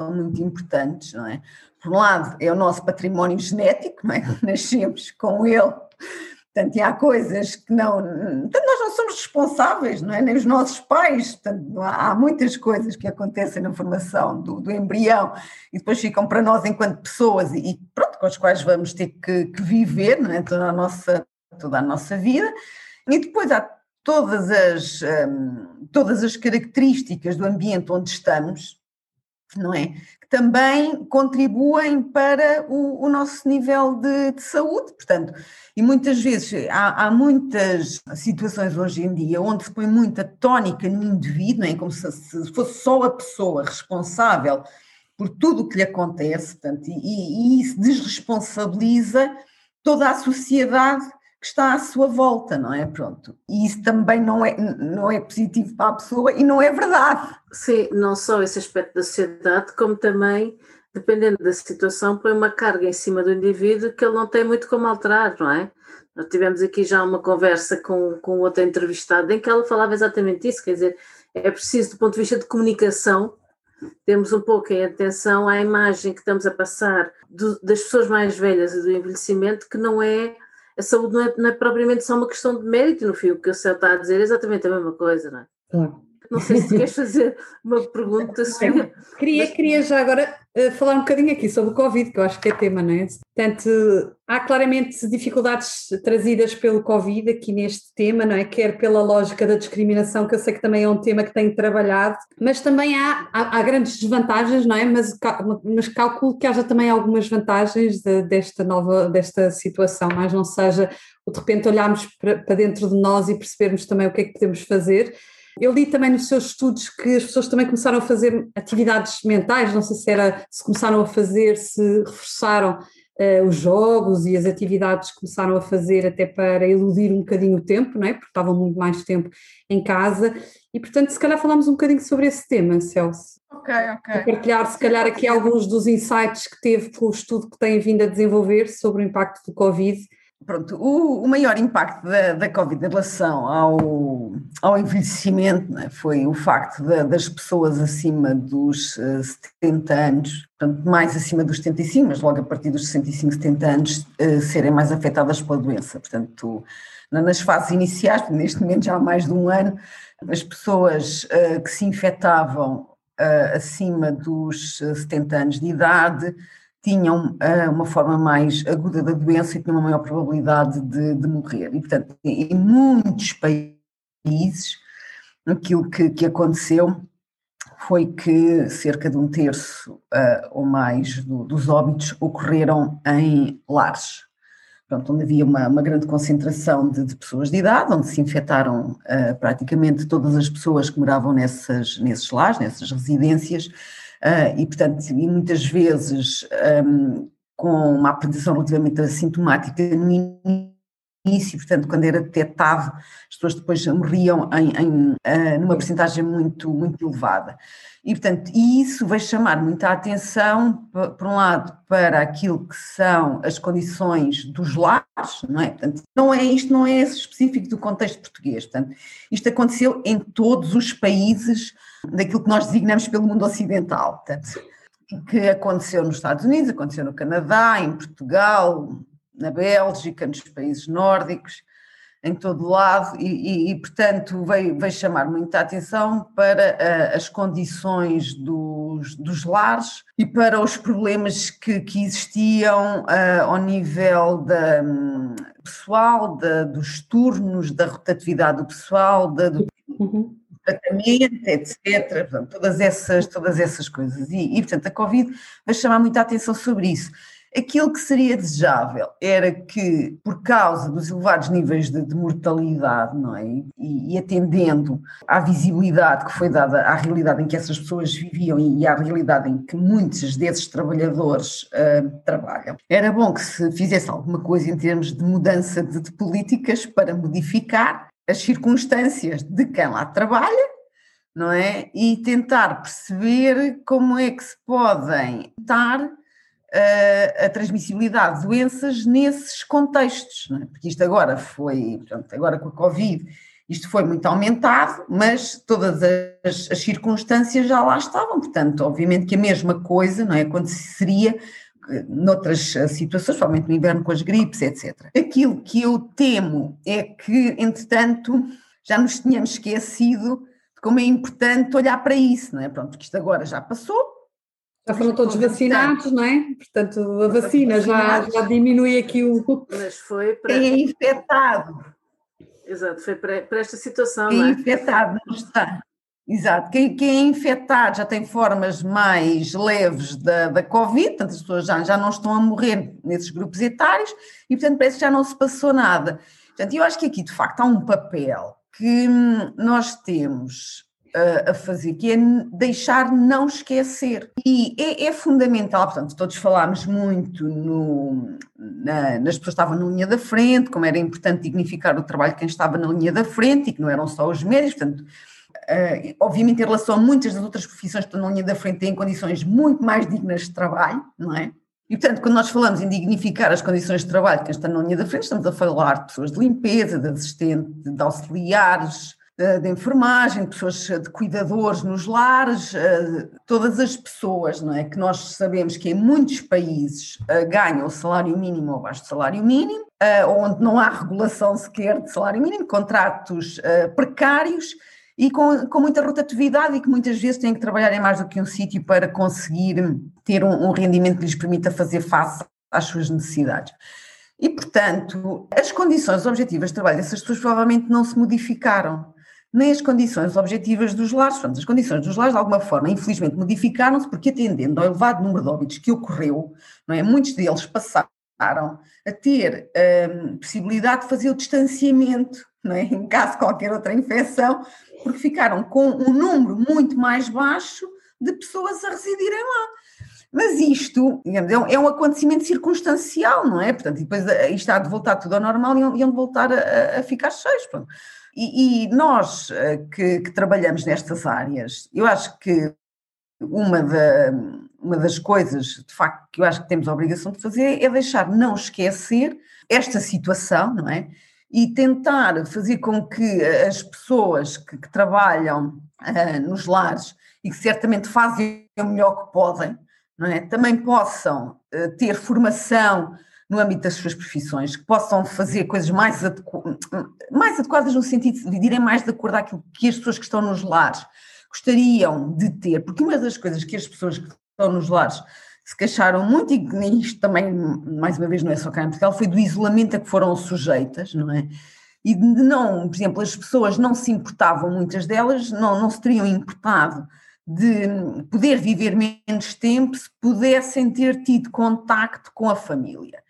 são muito importantes, não é? Por um lado, é o nosso património genético, não é? Nascemos com ele. Portanto, há coisas que não. Portanto, nós não somos responsáveis, não é? Nem os nossos pais. Portanto, há muitas coisas que acontecem na formação do, do embrião e depois ficam para nós enquanto pessoas e, pronto, com as quais vamos ter que, que viver, não é? Toda a nossa, toda a nossa vida. E depois há todas as, hum, todas as características do ambiente onde estamos, não é? Também contribuem para o, o nosso nível de, de, saúde, portanto, e muitas vezes há, há, muitas situações hoje em dia onde se põe muita tónica no indivíduo, é? Como se, se fosse só a pessoa responsável por tudo o que lhe acontece, portanto, e, e isso desresponsabiliza toda a sociedade que está à sua volta, não é? Pronto. E isso também não é, não é positivo para a pessoa e não é verdade. Sim, não só esse aspecto da sociedade, como também, dependendo da situação, põe uma carga em cima do indivíduo que ele não tem muito como alterar, não é? Nós tivemos aqui já uma conversa com, com outra entrevistada em que ela falava exatamente isso, quer dizer, é preciso, do ponto de vista de comunicação, temos um pouco em atenção à imagem que estamos a passar do, das pessoas mais velhas e do envelhecimento, que não é a saúde não é, não é propriamente só uma questão de mérito, no fim, o que o Céu está a dizer é exatamente a mesma coisa, não é? Claro. Não sei se queres fazer uma pergunta, Sofia. Queria, queria já agora uh, falar um bocadinho aqui sobre o Covid, que eu acho que é tema, não é? Portanto, há claramente dificuldades trazidas pelo Covid aqui neste tema, não é? Quer pela lógica da discriminação, que eu sei que também é um tema que tenho trabalhado, mas também há, há, há grandes desvantagens, não é? Mas, mas calculo que haja também algumas vantagens de, desta nova, desta situação, mas não seja de repente olharmos para, para dentro de nós e percebermos também o que é que podemos fazer eu li também nos seus estudos que as pessoas também começaram a fazer atividades mentais, não sei se era se começaram a fazer, se reforçaram uh, os jogos e as atividades começaram a fazer até para eludir um bocadinho o tempo, não é? Porque estavam muito mais tempo em casa e portanto se calhar falamos um bocadinho sobre esse tema, Celso. Ok, ok. partilhar se calhar aqui alguns dos insights que teve pelo estudo que tem vindo a desenvolver sobre o impacto do Covid Pronto, o, o, maior impacto da, da Covid em relação ao, ao envelhecimento é? foi o facto de, das pessoas acima dos uh, eh, 70 anos, portanto, mais acima dos 75, mas logo a partir dos 65, 70 anos, uh, serem mais afetadas pela doença. Portanto, nas fases iniciais, neste momento já há mais de um ano, as pessoas uh, que se infectavam acima dos 70 anos de idade tinham uh, uma forma mais aguda da doença e tinham uma maior probabilidade de, de morrer. E, portanto, em muitos países, aquilo que, que aconteceu foi que cerca de um terço uh, ou mais do, dos óbitos ocorreram em lares. pronto, onde havia uma, uma grande concentração de, de, pessoas de idade, onde se infectaram uh, praticamente todas as pessoas que moravam nessas, nesses lares, nessas residências, uh, e portanto, e muitas vezes um, com uma apresentação relativamente assintomática no início, portanto, quando era detectado, as pessoas depois morriam em, em uh, numa percentagem muito, muito elevada. E, portanto, isso vai chamar muita atenção, por um lado, para aquilo que são as condições dos lares, não é? Portanto, não é, isto não é específico do contexto português, portanto, isto aconteceu em todos os países daquilo que nós designamos pelo mundo ocidental, portanto, que aconteceu nos Estados Unidos, aconteceu no Canadá, em Portugal, na Bélgica, nos países nórdicos, em todo lado, e, e, e portanto veio, veio, chamar muita atenção para uh, as condições dos, dos lares e para os problemas que, que existiam uh, ao nível da, um, pessoal, da, dos turnos, da rotatividade do pessoal, da, do uhum. tratamento, etc. Portanto, todas, essas, todas essas coisas. E, e, portanto, a Covid vai chamar muita atenção sobre isso. Aquilo que seria desejável era que, por causa dos elevados níveis de, de mortalidade, não é? E, e, atendendo à visibilidade que foi dada à realidade em que essas pessoas viviam e, à realidade em que muitos desses trabalhadores uh, trabalham, era bom que se fizesse alguma coisa em termos de mudança de, de políticas para modificar as circunstâncias de quem lá trabalha não é? E tentar perceber como é que se podem estar a, a transmissibilidade de doenças nesses contextos, é? porque isto agora foi, portanto, agora com a Covid, isto foi muito aumentado, mas todas as, as, circunstâncias já lá estavam, portanto, obviamente que a mesma coisa, não é, aconteceria eh, noutras eh, situações, provavelmente no inverno com as gripes, etc. Aquilo que eu temo é que, entretanto, já nos tínhamos esquecido de como é importante olhar para isso, não é? Pronto, isto agora já passou, já foram todos vacinados, não é? Portanto, a vacina já, já diminui aqui o. Mas foi para. Quem é infectado. Exato, foi para, para esta situação. Quem é, é infectado não está. Exato, quem, quem, é infectado já tem formas mais leves da, da Covid, portanto as pessoas já, já não estão a morrer nesses grupos etários e portanto parece que já não se passou nada. Portanto, eu acho que aqui de facto há um papel que hum, nós temos a fazer, que é deixar não esquecer. E é, é fundamental, portanto, todos falámos muito no, na, nas pessoas que estavam na linha da frente, como era importante dignificar o trabalho de quem estava na linha da frente e que não eram só os médicos, portanto, uh, obviamente em relação a muitas das outras profissões que estão na linha da frente têm condições muito mais dignas de trabalho, não é? E, portanto, quando nós falamos em dignificar as condições de trabalho de quem está na linha da frente, estamos a falar de pessoas de limpeza, de assistente, de auxiliares, de enfermagem, pessoas de cuidadores nos lares, eh, todas as pessoas, não é? Que nós sabemos que em muitos países eh, ganham o salário mínimo ou abaixo do salário mínimo, eh, onde não há regulação sequer de salário mínimo, contratos precários e com, com muita rotatividade e que muitas vezes têm que trabalhar em mais do que um sítio para conseguir ter um, um rendimento que lhes permita fazer face às suas necessidades. E, portanto, as condições objetivas de trabalho dessas pessoas provavelmente não se modificaram nem as condições objetivas dos lares. Portanto, as condições dos lares, de alguma forma, infelizmente, modificaram-se porque, atendendo ao elevado número de óbitos que ocorreu, não é, muitos deles passaram a ter hum, possibilidade de fazer o distanciamento, não é, em caso de qualquer outra infecção, porque ficaram com um número muito mais baixo de pessoas a residirem lá. Mas isto, digamos, é um é acontecimento circunstancial, não é? Portanto, depois eh, isto há de voltar tudo ao normal e iam de voltar a, a ficar cheios. Pronto. E, e nós eh, que, que, trabalhamos nestas áreas, eu acho que uma, da, uma das coisas, de facto, que eu acho que temos a obrigação de fazer é deixar não esquecer esta situação, não é? E tentar fazer com que as pessoas que, que trabalham uh, nos lares e que certamente fazem o melhor que podem, não é? Também possam uh, ter formação no âmbito das suas profissões, que possam fazer coisas mais, adequ... mais adequadas no sentido de irem mais de acordo àquilo que as pessoas que estão nos lares gostariam de ter, porque uma das coisas que as pessoas que estão nos lares se queixaram muito, e isto também, mais uma vez, não é só cá em Portugal, foi do isolamento a que foram sujeitas, não é? E de não, por exemplo, as pessoas não se importavam, muitas delas não, não se teriam importado de poder viver menos tempo se pudessem ter tido contacto com a família.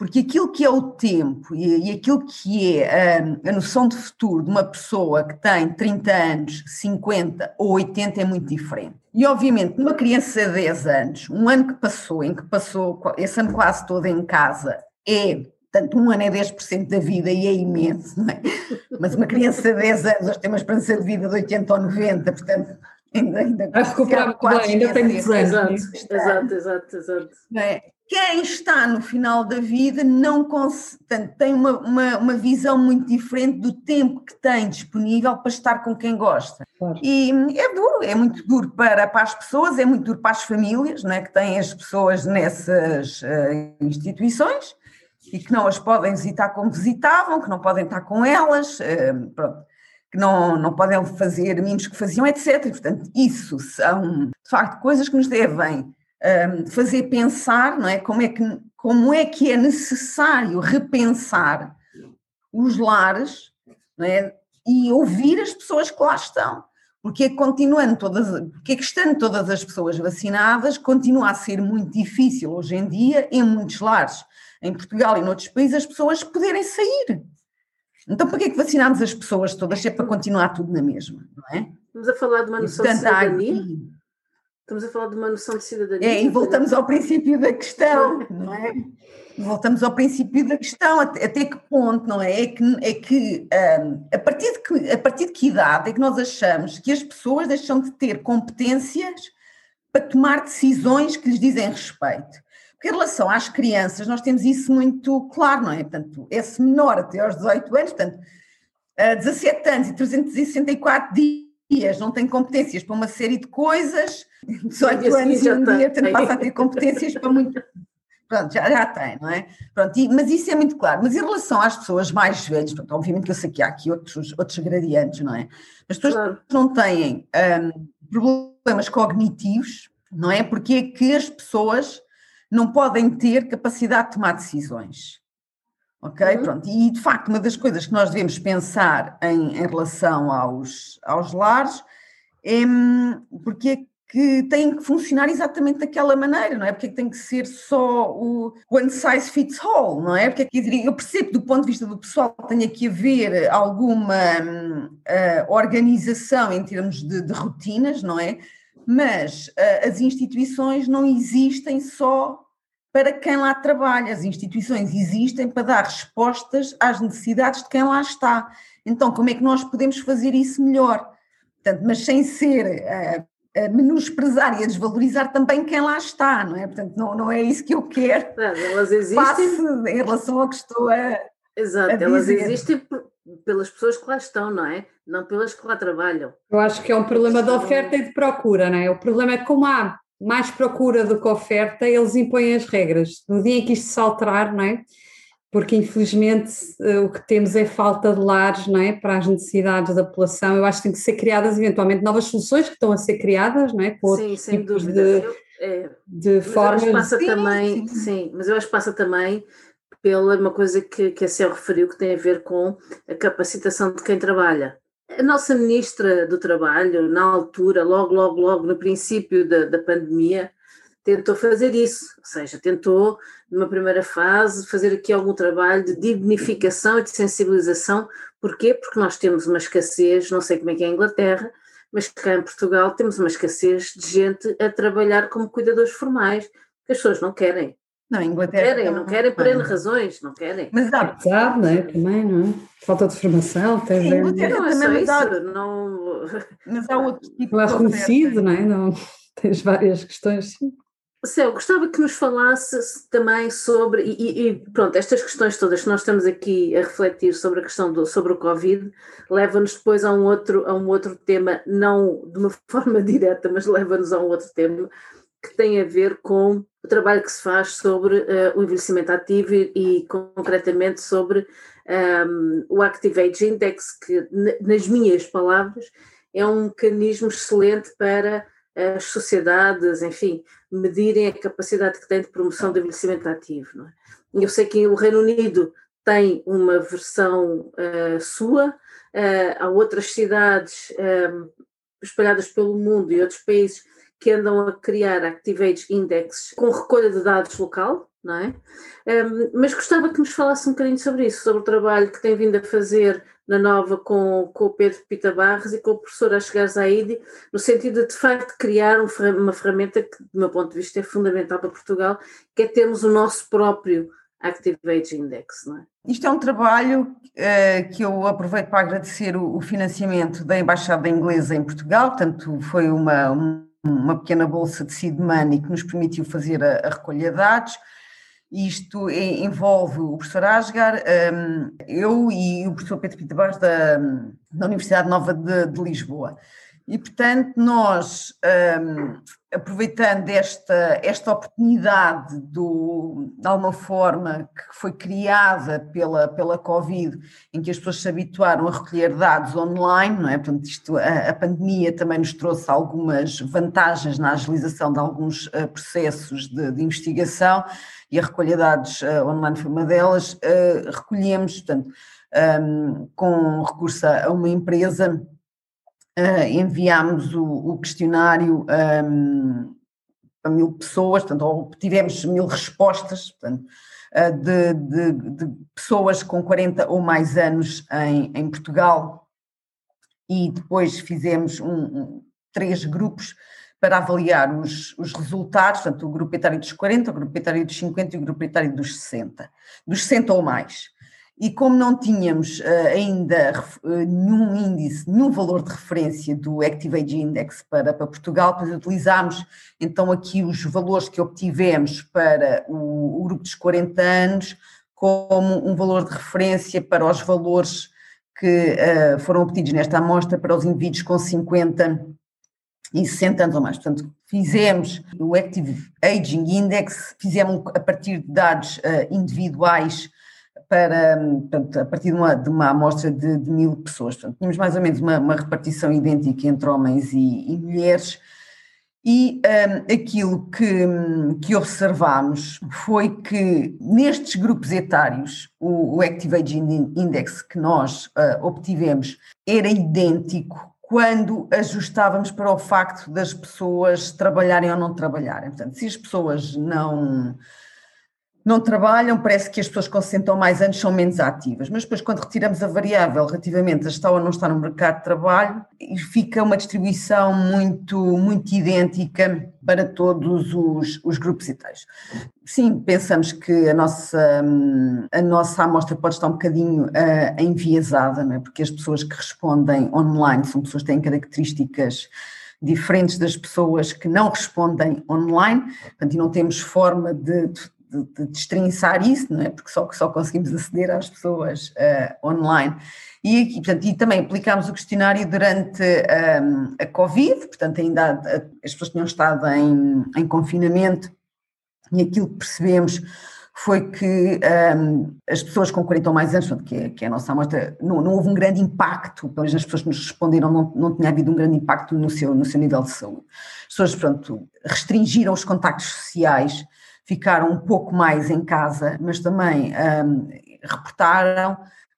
Porque aquilo que é o tempo e, e aquilo que é a, a, noção de futuro de uma pessoa que tem 30 anos, 50 ou 80 é muito diferente. E obviamente, numa criança de 10 anos, um ano que passou, em que passou esse ano quase todo em casa, é Portanto, um ano é 10% da vida e é imenso, não é? Mas uma criança de 10 anos hoje tem uma esperança de vida de 80 ou 90, portanto, ainda. ainda a recuperar muito bem, ainda tem muitos anos. Exato, exato, exato. exato. É? Quem está no final da vida não portanto, tem uma, uma, uma, visão muito diferente do tempo que tem disponível para estar com quem gosta. Claro. E é duro, é muito duro para, para as pessoas, é muito duro para as famílias, não é, que têm as pessoas nessas uh, instituições e que não as podem visitar como visitavam, que não podem estar com elas, uh, pronto, que não, não podem fazer menos que faziam, etc. E, portanto, isso são, de facto, coisas que nos devem fazer pensar, não é? Como é que como é que é necessário repensar os lares, não é? E ouvir as pessoas que lá estão. Porque é continuando todas, porque é que estando todas as pessoas vacinadas, continua a ser muito difícil hoje em dia, em muitos lares, em Portugal e noutros países, as pessoas poderem sair. Então, para que é que vacinamos as pessoas todas? É para continuar tudo na mesma, não é? Estamos a falar de uma noção de cidadania? Estamos a falar de uma noção de cidadania. É, e voltamos ao princípio da questão, não é? Voltamos ao princípio da questão, até, até que ponto, não é? É que, é que um, a, partir de que a partir de que idade é que nós achamos que as pessoas deixam de ter competências para tomar decisões que lhes dizem respeito? Porque em relação às crianças, nós temos isso muito claro, não é? Portanto, esse menor até aos 18 anos, portanto, 17 anos e 364 dias, não tem competências para uma série de coisas, 18 anos e um dia passa a ter competências para muito. Pronto, já, já tem, não é? Pronto, e, mas isso é muito claro. Mas em relação às pessoas mais velhas, pronto, obviamente que eu sei que há aqui outros, outros gradientes, não é? As pessoas claro. não têm um, problemas cognitivos, não é? Porque é que as pessoas não podem ter capacidade de tomar decisões. Ok? Uhum. Pronto. E de facto, uma das coisas que nós devemos pensar em, em relação aos, aos lares é hum, porque é que têm que funcionar exatamente daquela maneira, não é? Porque é que tem que ser só o one size fits all, não é? Porque é que eu percebo do ponto de vista do pessoal que tenha que haver alguma uh, organização em termos de, de, rotinas, não é? Mas uh, as instituições não existem só para quem lá trabalha, as instituições existem para dar respostas às necessidades de quem lá está. Então, como é que nós podemos fazer isso melhor? Portanto, mas sem ser uh, a menosprezar e a desvalorizar também quem lá está, não é? Portanto, não, não é isso que eu quero. Não, elas existem. em relação ao que estou a. Exato, a elas existem pelas pessoas que lá estão, não é? Não pelas que lá trabalham. Eu acho que é um problema de oferta e de procura, não é? O problema é que, como há mais procura do que oferta, eles impõem as regras. No dia em que isto se alterar, não é? porque infelizmente eh, o que temos é falta de lares não é, para as necessidades da população. Eu acho que tem que ser criadas eventualmente novas soluções que estão a ser criadas, não é? Com sim, sem dúvida. De, eu, é, de formas. passa sim, também, sim. sim, mas eu acho que passa também pela uma coisa que, que a Céu referiu que tem a ver com a capacitação de quem trabalha. A nossa ministra do Trabalho, na altura, logo, logo, logo no princípio da, da pandemia, tentou fazer isso, ou seja, tentou, numa primeira fase, fazer aqui algum trabalho de dignificação e de sensibilização. Porquê? Porque nós temos uma escassez, não sei como é que é a Inglaterra, mas cá em Portugal temos uma escassez de gente a trabalhar como cuidadores formais, que as pessoas não querem. Não, Inglaterra. Querem, não querem por N razões, não querem. Mas há. Sabe, não é? Também, não é? Falta de formação, tem Sim, Inglaterra não é só isso, não... Mas há outro tipo não é reconhecido, não é? Não, tens várias questões. Céu, gostava que nos falasse também sobre, e, e, pronto, estas questões todas que nós estamos aqui a refletir sobre a questão do, sobre o Covid, leva-nos depois a um, outro, a um outro tema, não de uma forma direta, mas leva-nos a um outro tema que tem a ver com o trabalho que se faz sobre uh, o envelhecimento ativo e, e concretamente sobre um, ehm, o Active Age Index, que nas minhas palavras é um mecanismo excelente para as sociedades, enfim, medirem a capacidade que têm de promoção do envelhecimento ativo. É? Eu sei que o Reino Unido tem uma versão uh, sua, uh, há outras cidades um, espalhadas pelo mundo e outros países que andam a criar Activate Index com recolha de dados local, não é? Um, mas gostava que nos falasse um bocadinho sobre isso, sobre o trabalho que tem vindo a fazer na Nova com, com o Pedro Pita Barros e com o professor Asgar Zaidi, no sentido de, de facto, criar um, uma ferramenta que, do meu ponto de vista, é fundamental para Portugal, que é termos o nosso próprio Active Age Index, não é? Isto é um trabalho uh, que eu aproveito para agradecer o, o, financiamento da Embaixada Inglesa em Portugal, portanto, foi uma, uma pequena bolsa de seed money que nos permitiu fazer a, a recolha de dados isto envolve o professor Asgar, hum, eu e o professor Pedro Pita da, da Universidade Nova de, de Lisboa. E, portanto, nós, um, aproveitando esta, esta oportunidade do, de alguma forma que foi criada pela, pela Covid, em que as pessoas se habituaram a recolher dados online, não é? Portanto, isto, a, a pandemia também nos trouxe algumas vantagens na agilização de alguns uh, processos de, de investigação, e a recolha de dados uh, online foi uma delas, uh, recolhemos, portanto, um, com recurso a uma empresa, uh, enviámos o, o questionário um, a mil pessoas, portanto, obtivemos mil respostas, portanto, de, de, de, pessoas com 40 ou mais anos em, em Portugal, e depois fizemos um, um, três grupos para avaliar os, os resultados, portanto, o grupo etário dos 40, o grupo etário dos 50 e o grupo etário dos 60, dos 60 ou mais. E como não tínhamos uh, ainda uh, nenhum índice, nenhum valor de referência do Active Age Index para, para Portugal, pois utilizámos então aqui os valores que obtivemos para o, o grupo dos 40 anos como um valor de referência para os valores que uh, foram obtidos nesta amostra para os indivíduos com 50 e 60 anos ou mais. Portanto, fizemos o Active Aging Index, fizemos a partir de dados uh, individuais para, portanto, a partir de uma, de uma amostra de, de, mil pessoas. Portanto, tínhamos mais ou menos uma, uma repartição idêntica entre homens e, e mulheres. E um, aquilo que, que observámos foi que nestes grupos etários, o, o Active Aging Index que nós uh, obtivemos era idêntico quando ajustávamos para o facto das pessoas trabalharem ou não trabalharem. Portanto, se as pessoas não não trabalham, parece que as pessoas 60 ou mais anos são menos ativas, mas depois quando retiramos a variável relativamente a estar ou não estar no mercado de trabalho, fica uma distribuição muito, muito idêntica para todos os, os grupos etários. Sim, pensamos que a nossa, a nossa amostra pode estar um bocadinho uh, enviesada, não é? porque as pessoas que respondem online são pessoas que têm características diferentes das pessoas que não respondem online, portanto, e não temos forma de, de de, de destrinçar isso, não é? Porque só, só conseguimos aceder às pessoas uh, online. E, e, portanto, e também aplicámos o questionário durante um, ehm, a Covid, portanto, ainda as pessoas tinham estado em, em confinamento e aquilo que percebemos foi que um, as pessoas com 40 ou mais anos, que é, que é a nossa amostra, não, não, houve um grande impacto, pelo menos as pessoas que nos responderam, não, não tinha havido um grande impacto no seu, no seu nível de saúde. As pessoas, pronto, restringiram os contactos sociais, ficaram um pouco mais em casa, mas também um, reportaram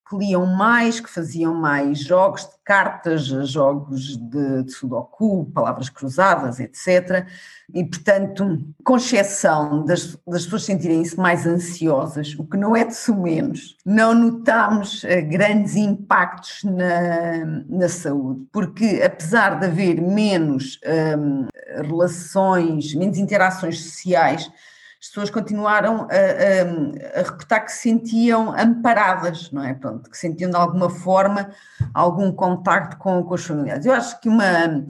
que liam mais, que faziam mais jogos de cartas, jogos de, de sudoku, palavras cruzadas, etc. E, portanto, com exceção das, das pessoas sentirem-se mais ansiosas, o que não é de menos, não notamos uh, grandes impactos na, na saúde, porque apesar de haver menos um, relações, menos interações sociais, as pessoas continuaram a, a, a, reportar que se sentiam amparadas, não é? Pronto, que sentiam de alguma forma algum contacto com, com os familiares. Eu acho que uma,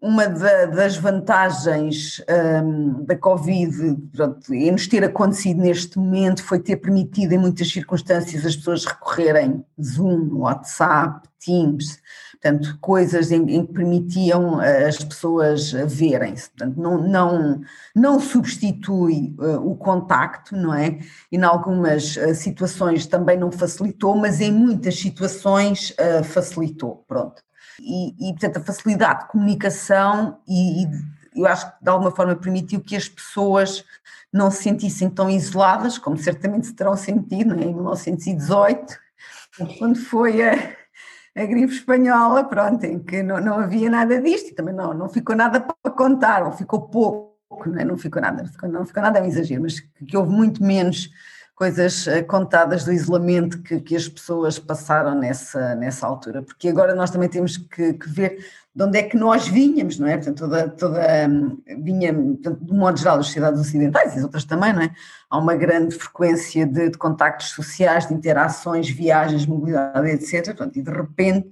uma da, das vantagens um, da Covid pronto, em nos ter acontecido neste momento foi ter permitido em muitas circunstâncias as pessoas recorrerem Zoom, WhatsApp, Teams, portanto, coisas em, em que permitiam eh, as pessoas verem-se. Portanto, não, não, não substitui uh, o contacto, não é? E em algumas uh, situações também não facilitou, mas em muitas situações uh, facilitou, pronto. E, e, portanto, a facilidade de comunicação e, e eu acho que de alguma forma permitiu que as pessoas não se sentissem tão isoladas, como certamente se terão sentido é? em 1918, quando foi a a gripe espanhola, pronto, em que não, não havia nada disto e também não, não ficou nada para contar, ou ficou pouco, não, é? não ficou nada, não ficou, não ficou nada, é um exagero, mas que houve muito menos coisas eh, contadas do isolamento que, que as pessoas passaram nessa, nessa altura, porque agora nós também temos que, que ver de onde é que nós vinhamos, não é? Portanto, toda, toda hum, vinha, portanto, de modo geral, as sociedades ocidentais e as outras também, não é? Há uma grande frequência de, de contactos sociais, de interações, viagens, mobilidade, etc. Portanto, e de repente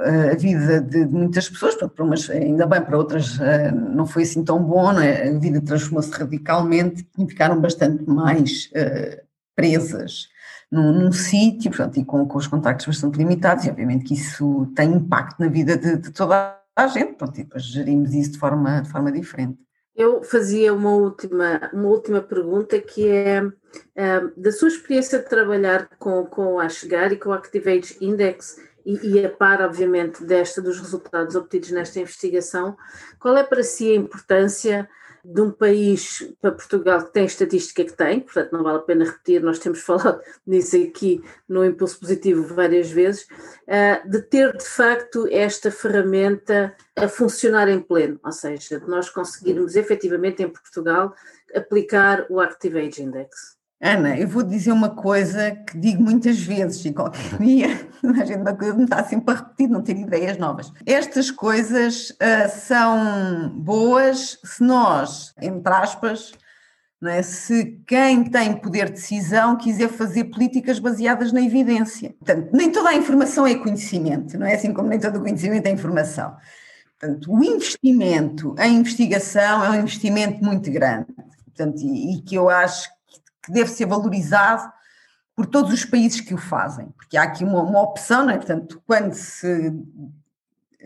eh, a vida de, de muitas pessoas, para umas, ainda bem, para outras eh, não foi assim tão bom, não é? a vida transformou-se radicalmente e ficaram bastante mais uh, presas num, num sítio, portanto, e com, com os contactos bastante limitados, e obviamente que isso tem impacto na vida de, de toda a gente, portanto, e depois gerimos isso de forma, de forma diferente. Eu fazia uma última, uma última pergunta que é um, da sua experiência de trabalhar com, com a Chegar e com o Activate Index e, e a par, obviamente, desta dos resultados obtidos nesta investigação, qual é para si a importância de um país para Portugal que tem a estatística que tem, portanto não vale a pena repetir, nós temos falado nisso aqui no Impulso Positivo várias vezes, eh, de ter de facto esta ferramenta a funcionar em pleno, ou seja, de nós conseguirmos efetivamente em Portugal aplicar o Active Age Index. Ana, eu vou dizer uma coisa que digo muitas vezes e qualquer dia a gente me está sempre a repetir, não ter ideias novas. Estas coisas uh, são boas se nós, entre aspas, é? se quem tem poder de decisão quiser fazer políticas baseadas na evidência. Portanto, nem toda a informação é conhecimento, não é assim como nem todo o conhecimento é informação. Portanto, o investimento em investigação é um investimento muito grande. Portanto, e, e que eu acho que deve ser valorizado por todos os países que o fazem, porque há aqui uma, uma opção, é? Portanto, quando se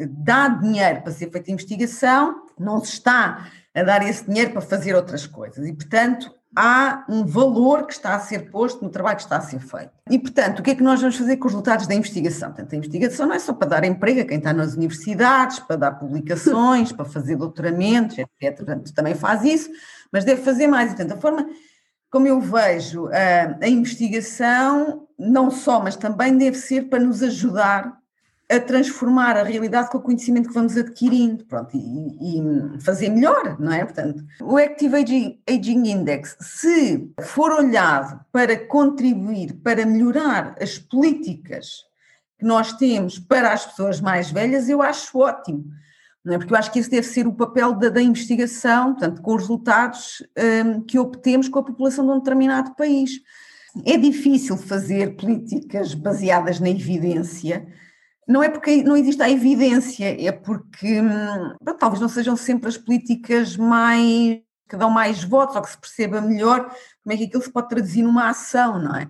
dá dinheiro para ser feita investigação, não se está a dar esse dinheiro para fazer outras coisas e, portanto, há um valor que está a ser posto no trabalho que está a ser feito. E, portanto, o que é que nós vamos fazer com os resultados da investigação? Portanto, a investigação não é só para dar emprego a quem está nas universidades, para dar publicações, para fazer doutoramentos, etc. Portanto, também faz isso, mas deve fazer mais. Portanto, a forma como eu vejo, a, a investigação, não só, mas também deve ser para nos ajudar a transformar a realidade com o conhecimento que vamos adquirindo, pronto, e, e, fazer melhor, não é? Portanto, o Active Aging, Aging Index, se for olhado para contribuir, para melhorar as políticas que nós temos para as pessoas mais velhas, eu acho ótimo não é? porque eu acho que esse deve ser o papel da, da investigação, portanto, com os resultados um, que obtemos com a população de um determinado país. É difícil fazer políticas baseadas na evidência, não é porque não existe a evidência, é porque hum, talvez não sejam sempre as políticas mais que dão mais votos ou que se perceba melhor como é que aquilo se pode traduzir numa ação, não é?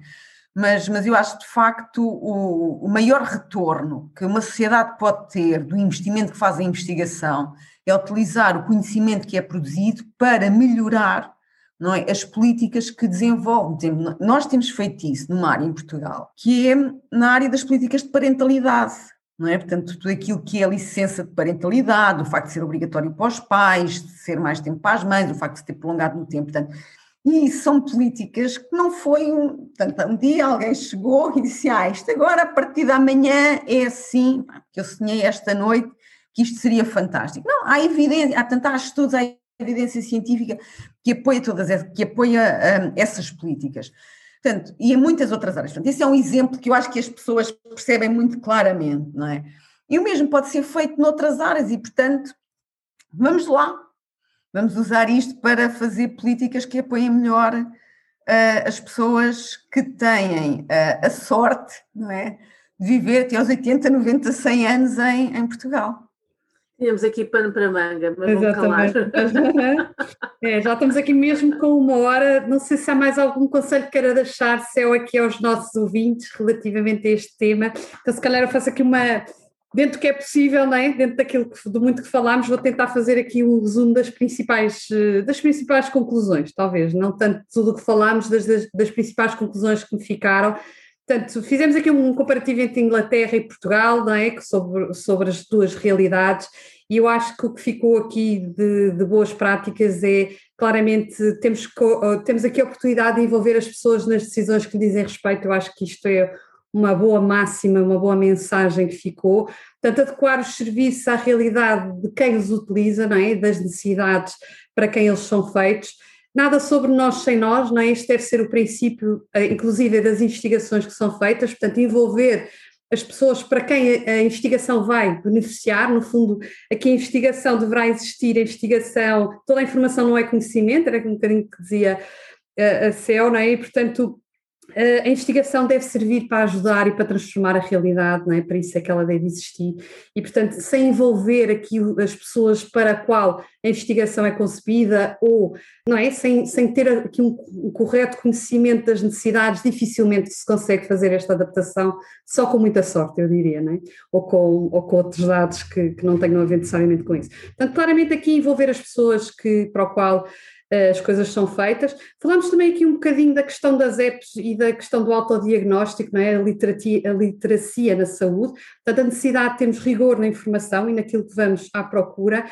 Mas, mas eu acho de facto o, o maior retorno que uma sociedade pode ter do investimento que faz em investigação é utilizar o conhecimento que é produzido para melhorar não é, as políticas que desenvolve. Nós temos feito isso numa área em Portugal, que é na área das políticas de parentalidade. Não é? Portanto, tudo aquilo que é a licença de parentalidade, o facto de ser obrigatório para os pais, de ser mais tempo para as mães, o facto de se ter prolongado no tempo. Portanto, e são políticas que não foi um. Portanto, um dia alguém chegou e disse: Ah, isto agora a partir da manhã é assim, que eu sonhei esta noite que isto seria fantástico. Não, há evidência, há tantos estudos, há evidência científica que apoia todas que apoia um, essas políticas. Portanto, e em muitas outras áreas. Portanto, esse é um exemplo que eu acho que as pessoas percebem muito claramente, não é? E o mesmo pode ser feito noutras áreas e, portanto, vamos lá, Vamos usar isto para fazer políticas que apoiem melhor uh, as pessoas que têm uh, a sorte, não é? De viver até aos 80, 90, 100 anos em, em Portugal. Tínhamos aqui pano para manga, mas Exatamente. é, já estamos aqui mesmo com uma hora. Não sei se há mais algum conselho que queira deixar, Céu, aqui aos nossos ouvintes relativamente a este tema. Então, se calhar eu faço aqui uma, dentro do que é possível, não é? dentro daquilo que, do muito que falámos, vou tentar fazer aqui um resumo das principais, eh, das principais conclusões, talvez, não tanto tudo o que falámos, das, das, das, principais conclusões que me ficaram. Portanto, fizemos aqui um comparativo entre Inglaterra e Portugal, não é? Sobre, sobre as duas realidades, e eu acho que o que ficou aqui de, de boas práticas é claramente temos, temos aqui a oportunidade de envolver as pessoas nas decisões que dizem respeito. Eu acho que isto é uma boa máxima, uma boa mensagem que ficou. Portanto, adequar os serviços à realidade de quem os utiliza, não é? das necessidades para quem eles são feitos. Nada sobre nós sem nós, não é? Este deve ser o princípio, eh, inclusive, das investigações que são feitas, portanto, envolver as pessoas para quem a, investigação vai beneficiar, no fundo, aqui a investigação deverá existir, a investigação, toda a informação não é conhecimento, era um bocadinho que dizia a, a CEO, não é? E, portanto, a investigação deve servir para ajudar e para transformar a realidade, não é? Para isso é que ela deve existir. E, portanto, sem envolver aqui as pessoas para a qual a investigação é concebida ou, não é? Sem, sem ter aqui um, um correto conhecimento das necessidades, dificilmente se consegue fazer esta adaptação, só com muita sorte, eu diria, não é? Ou com, ou com outros dados que, que não tenham a ver necessariamente com isso. Portanto, claramente aqui envolver as pessoas que, para o qual as coisas são feitas. Falamos também aqui um bocadinho da questão das apps e da questão do autodiagnóstico, não é? a, literacia, a literacia na saúde, portanto a necessidade de termos rigor na informação e naquilo que vamos à procura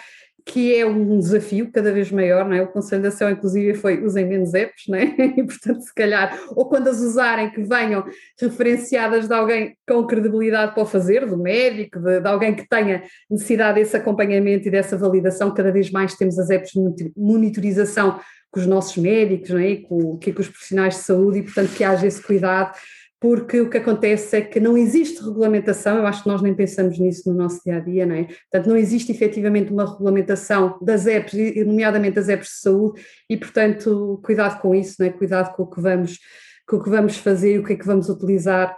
que é um desafio cada vez maior, não é? O Conselho da Ação, inclusive, foi usem menos apps, não é? E, portanto, se calhar, ou quando as usarem, que venham referenciadas de alguém com credibilidade para o fazer, do médico, de, de alguém que tenha necessidade desse acompanhamento e dessa validação. Cada vez mais temos as apps de monitorização com os nossos médicos, não é? Com, com os profissionais de saúde, e, portanto, que haja esse cuidado porque o que acontece é que não existe regulamentação, eu acho que nós nem pensamos nisso no nosso dia a dia, não é? Portanto, não existe efetivamente uma regulamentação das apps, nomeadamente das apps de saúde, e portanto, cuidado com isso, não é? Cuidado com o que vamos, com o que vamos fazer o que é que vamos utilizar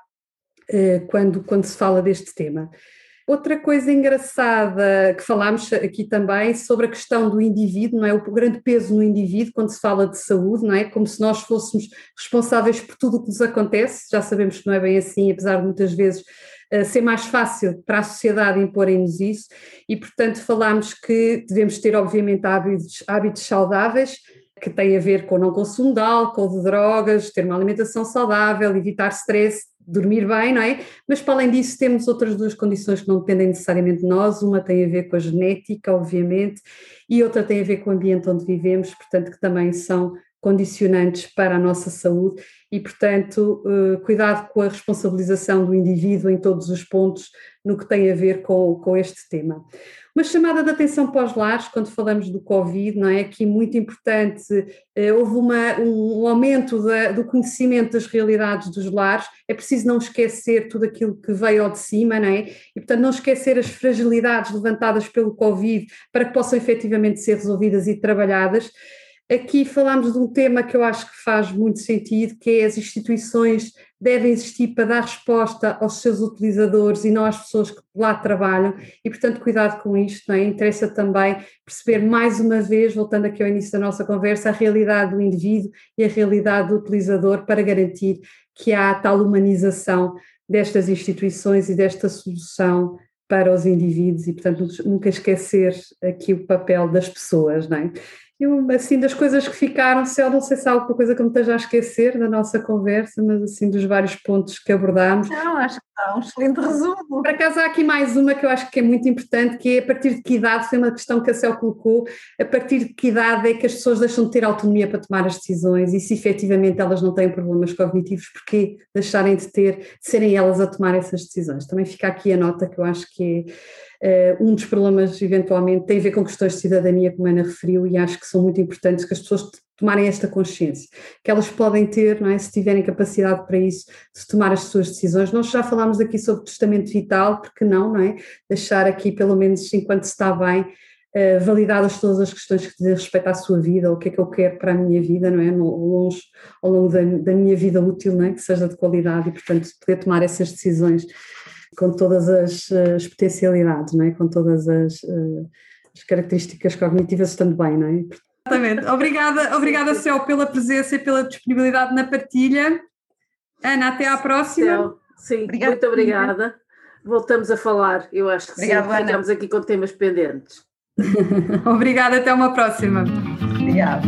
eh, quando, quando se fala deste tema. Outra coisa engraçada que falámos aqui também sobre a questão do indivíduo, não é? O grande peso no indivíduo quando se fala de saúde, não é? Como se nós fôssemos responsáveis por tudo o que nos acontece, já sabemos que não é bem assim, apesar de muitas vezes uh, ser mais fácil para a sociedade imporem-nos isso, e portanto falámos que devemos ter obviamente hábitos, hábitos saudáveis, que têm a ver com o não consumo de álcool, de drogas, ter uma alimentação saudável, evitar stress, dormir bem, não é? Mas para além disso temos outras duas condições que não dependem necessariamente de nós, uma tem a ver com a genética, obviamente, e outra tem a ver com o ambiente onde vivemos, portanto que também são condicionantes para a nossa saúde e, portanto, eh, cuidado com a responsabilização do indivíduo em todos os pontos no que tem a ver com, com este tema. Uma chamada de atenção para os lares, quando falamos do Covid, não é? Aqui muito importante, eh, houve uma, um aumento da, do conhecimento das realidades dos lares, é preciso não esquecer tudo aquilo que veio ao de cima, não é? E, portanto, não esquecer as fragilidades levantadas pelo Covid para que possam efetivamente ser resolvidas e trabalhadas. Aqui falamos de um tema que eu acho que faz muito sentido, que é as instituições devem existir para dar resposta aos seus utilizadores e não às pessoas que lá trabalham e, portanto, cuidado com isto, é? Interessa também perceber mais uma vez, voltando aqui ao início da nossa conversa, a realidade do indivíduo e a realidade do utilizador para garantir que há tal humanização destas instituições e desta solução para os indivíduos e, portanto, nunca esquecer aqui o papel das pessoas, não é? Eu, assim, das coisas que ficaram, se eu não sei se há alguma coisa que me esteja a esquecer da nossa conversa, mas assim, dos vários pontos que abordámos. Não, acho que está um excelente resumo. Por acaso há aqui mais uma que eu acho que é muito importante, que é a partir de que idade, foi uma questão que a Céu colocou, a partir de que idade é que as pessoas deixam de ter autonomia para tomar as decisões e se efetivamente elas não têm problemas cognitivos, porquê deixarem de ter, de serem elas a tomar essas decisões? Também fica aqui a nota que eu acho que é um dos problemas, eventualmente, tem a ver com questões de cidadania, como a Ana referiu, e acho que são muito importantes que as pessoas tomarem esta consciência, que elas podem ter, é, se tiverem capacidade para isso, de tomar as suas decisões. Nós já falámos aqui sobre testamento vital, porque não, não é? Deixar aqui, pelo menos enquanto se está bem, uh, validadas todas as questões que dizem respeito à sua vida, o que é que eu quero para a minha vida, não é? Longe, ao longo da, da minha vida útil, não é? Que seja de qualidade e, portanto, poder tomar essas decisões com todas as, as potencialidades, não é? com todas as, eh, as, características cognitivas estando bem, não é? Exatamente. Obrigada, obrigada, Céu, pela presença e pela disponibilidade na partilha. Ana, até à próxima. Céu, sim, obrigada. muito obrigada. Voltamos a falar, eu acho que Obrigada, sim, ficamos aqui com temas pendentes. obrigada, até uma próxima. Obrigada.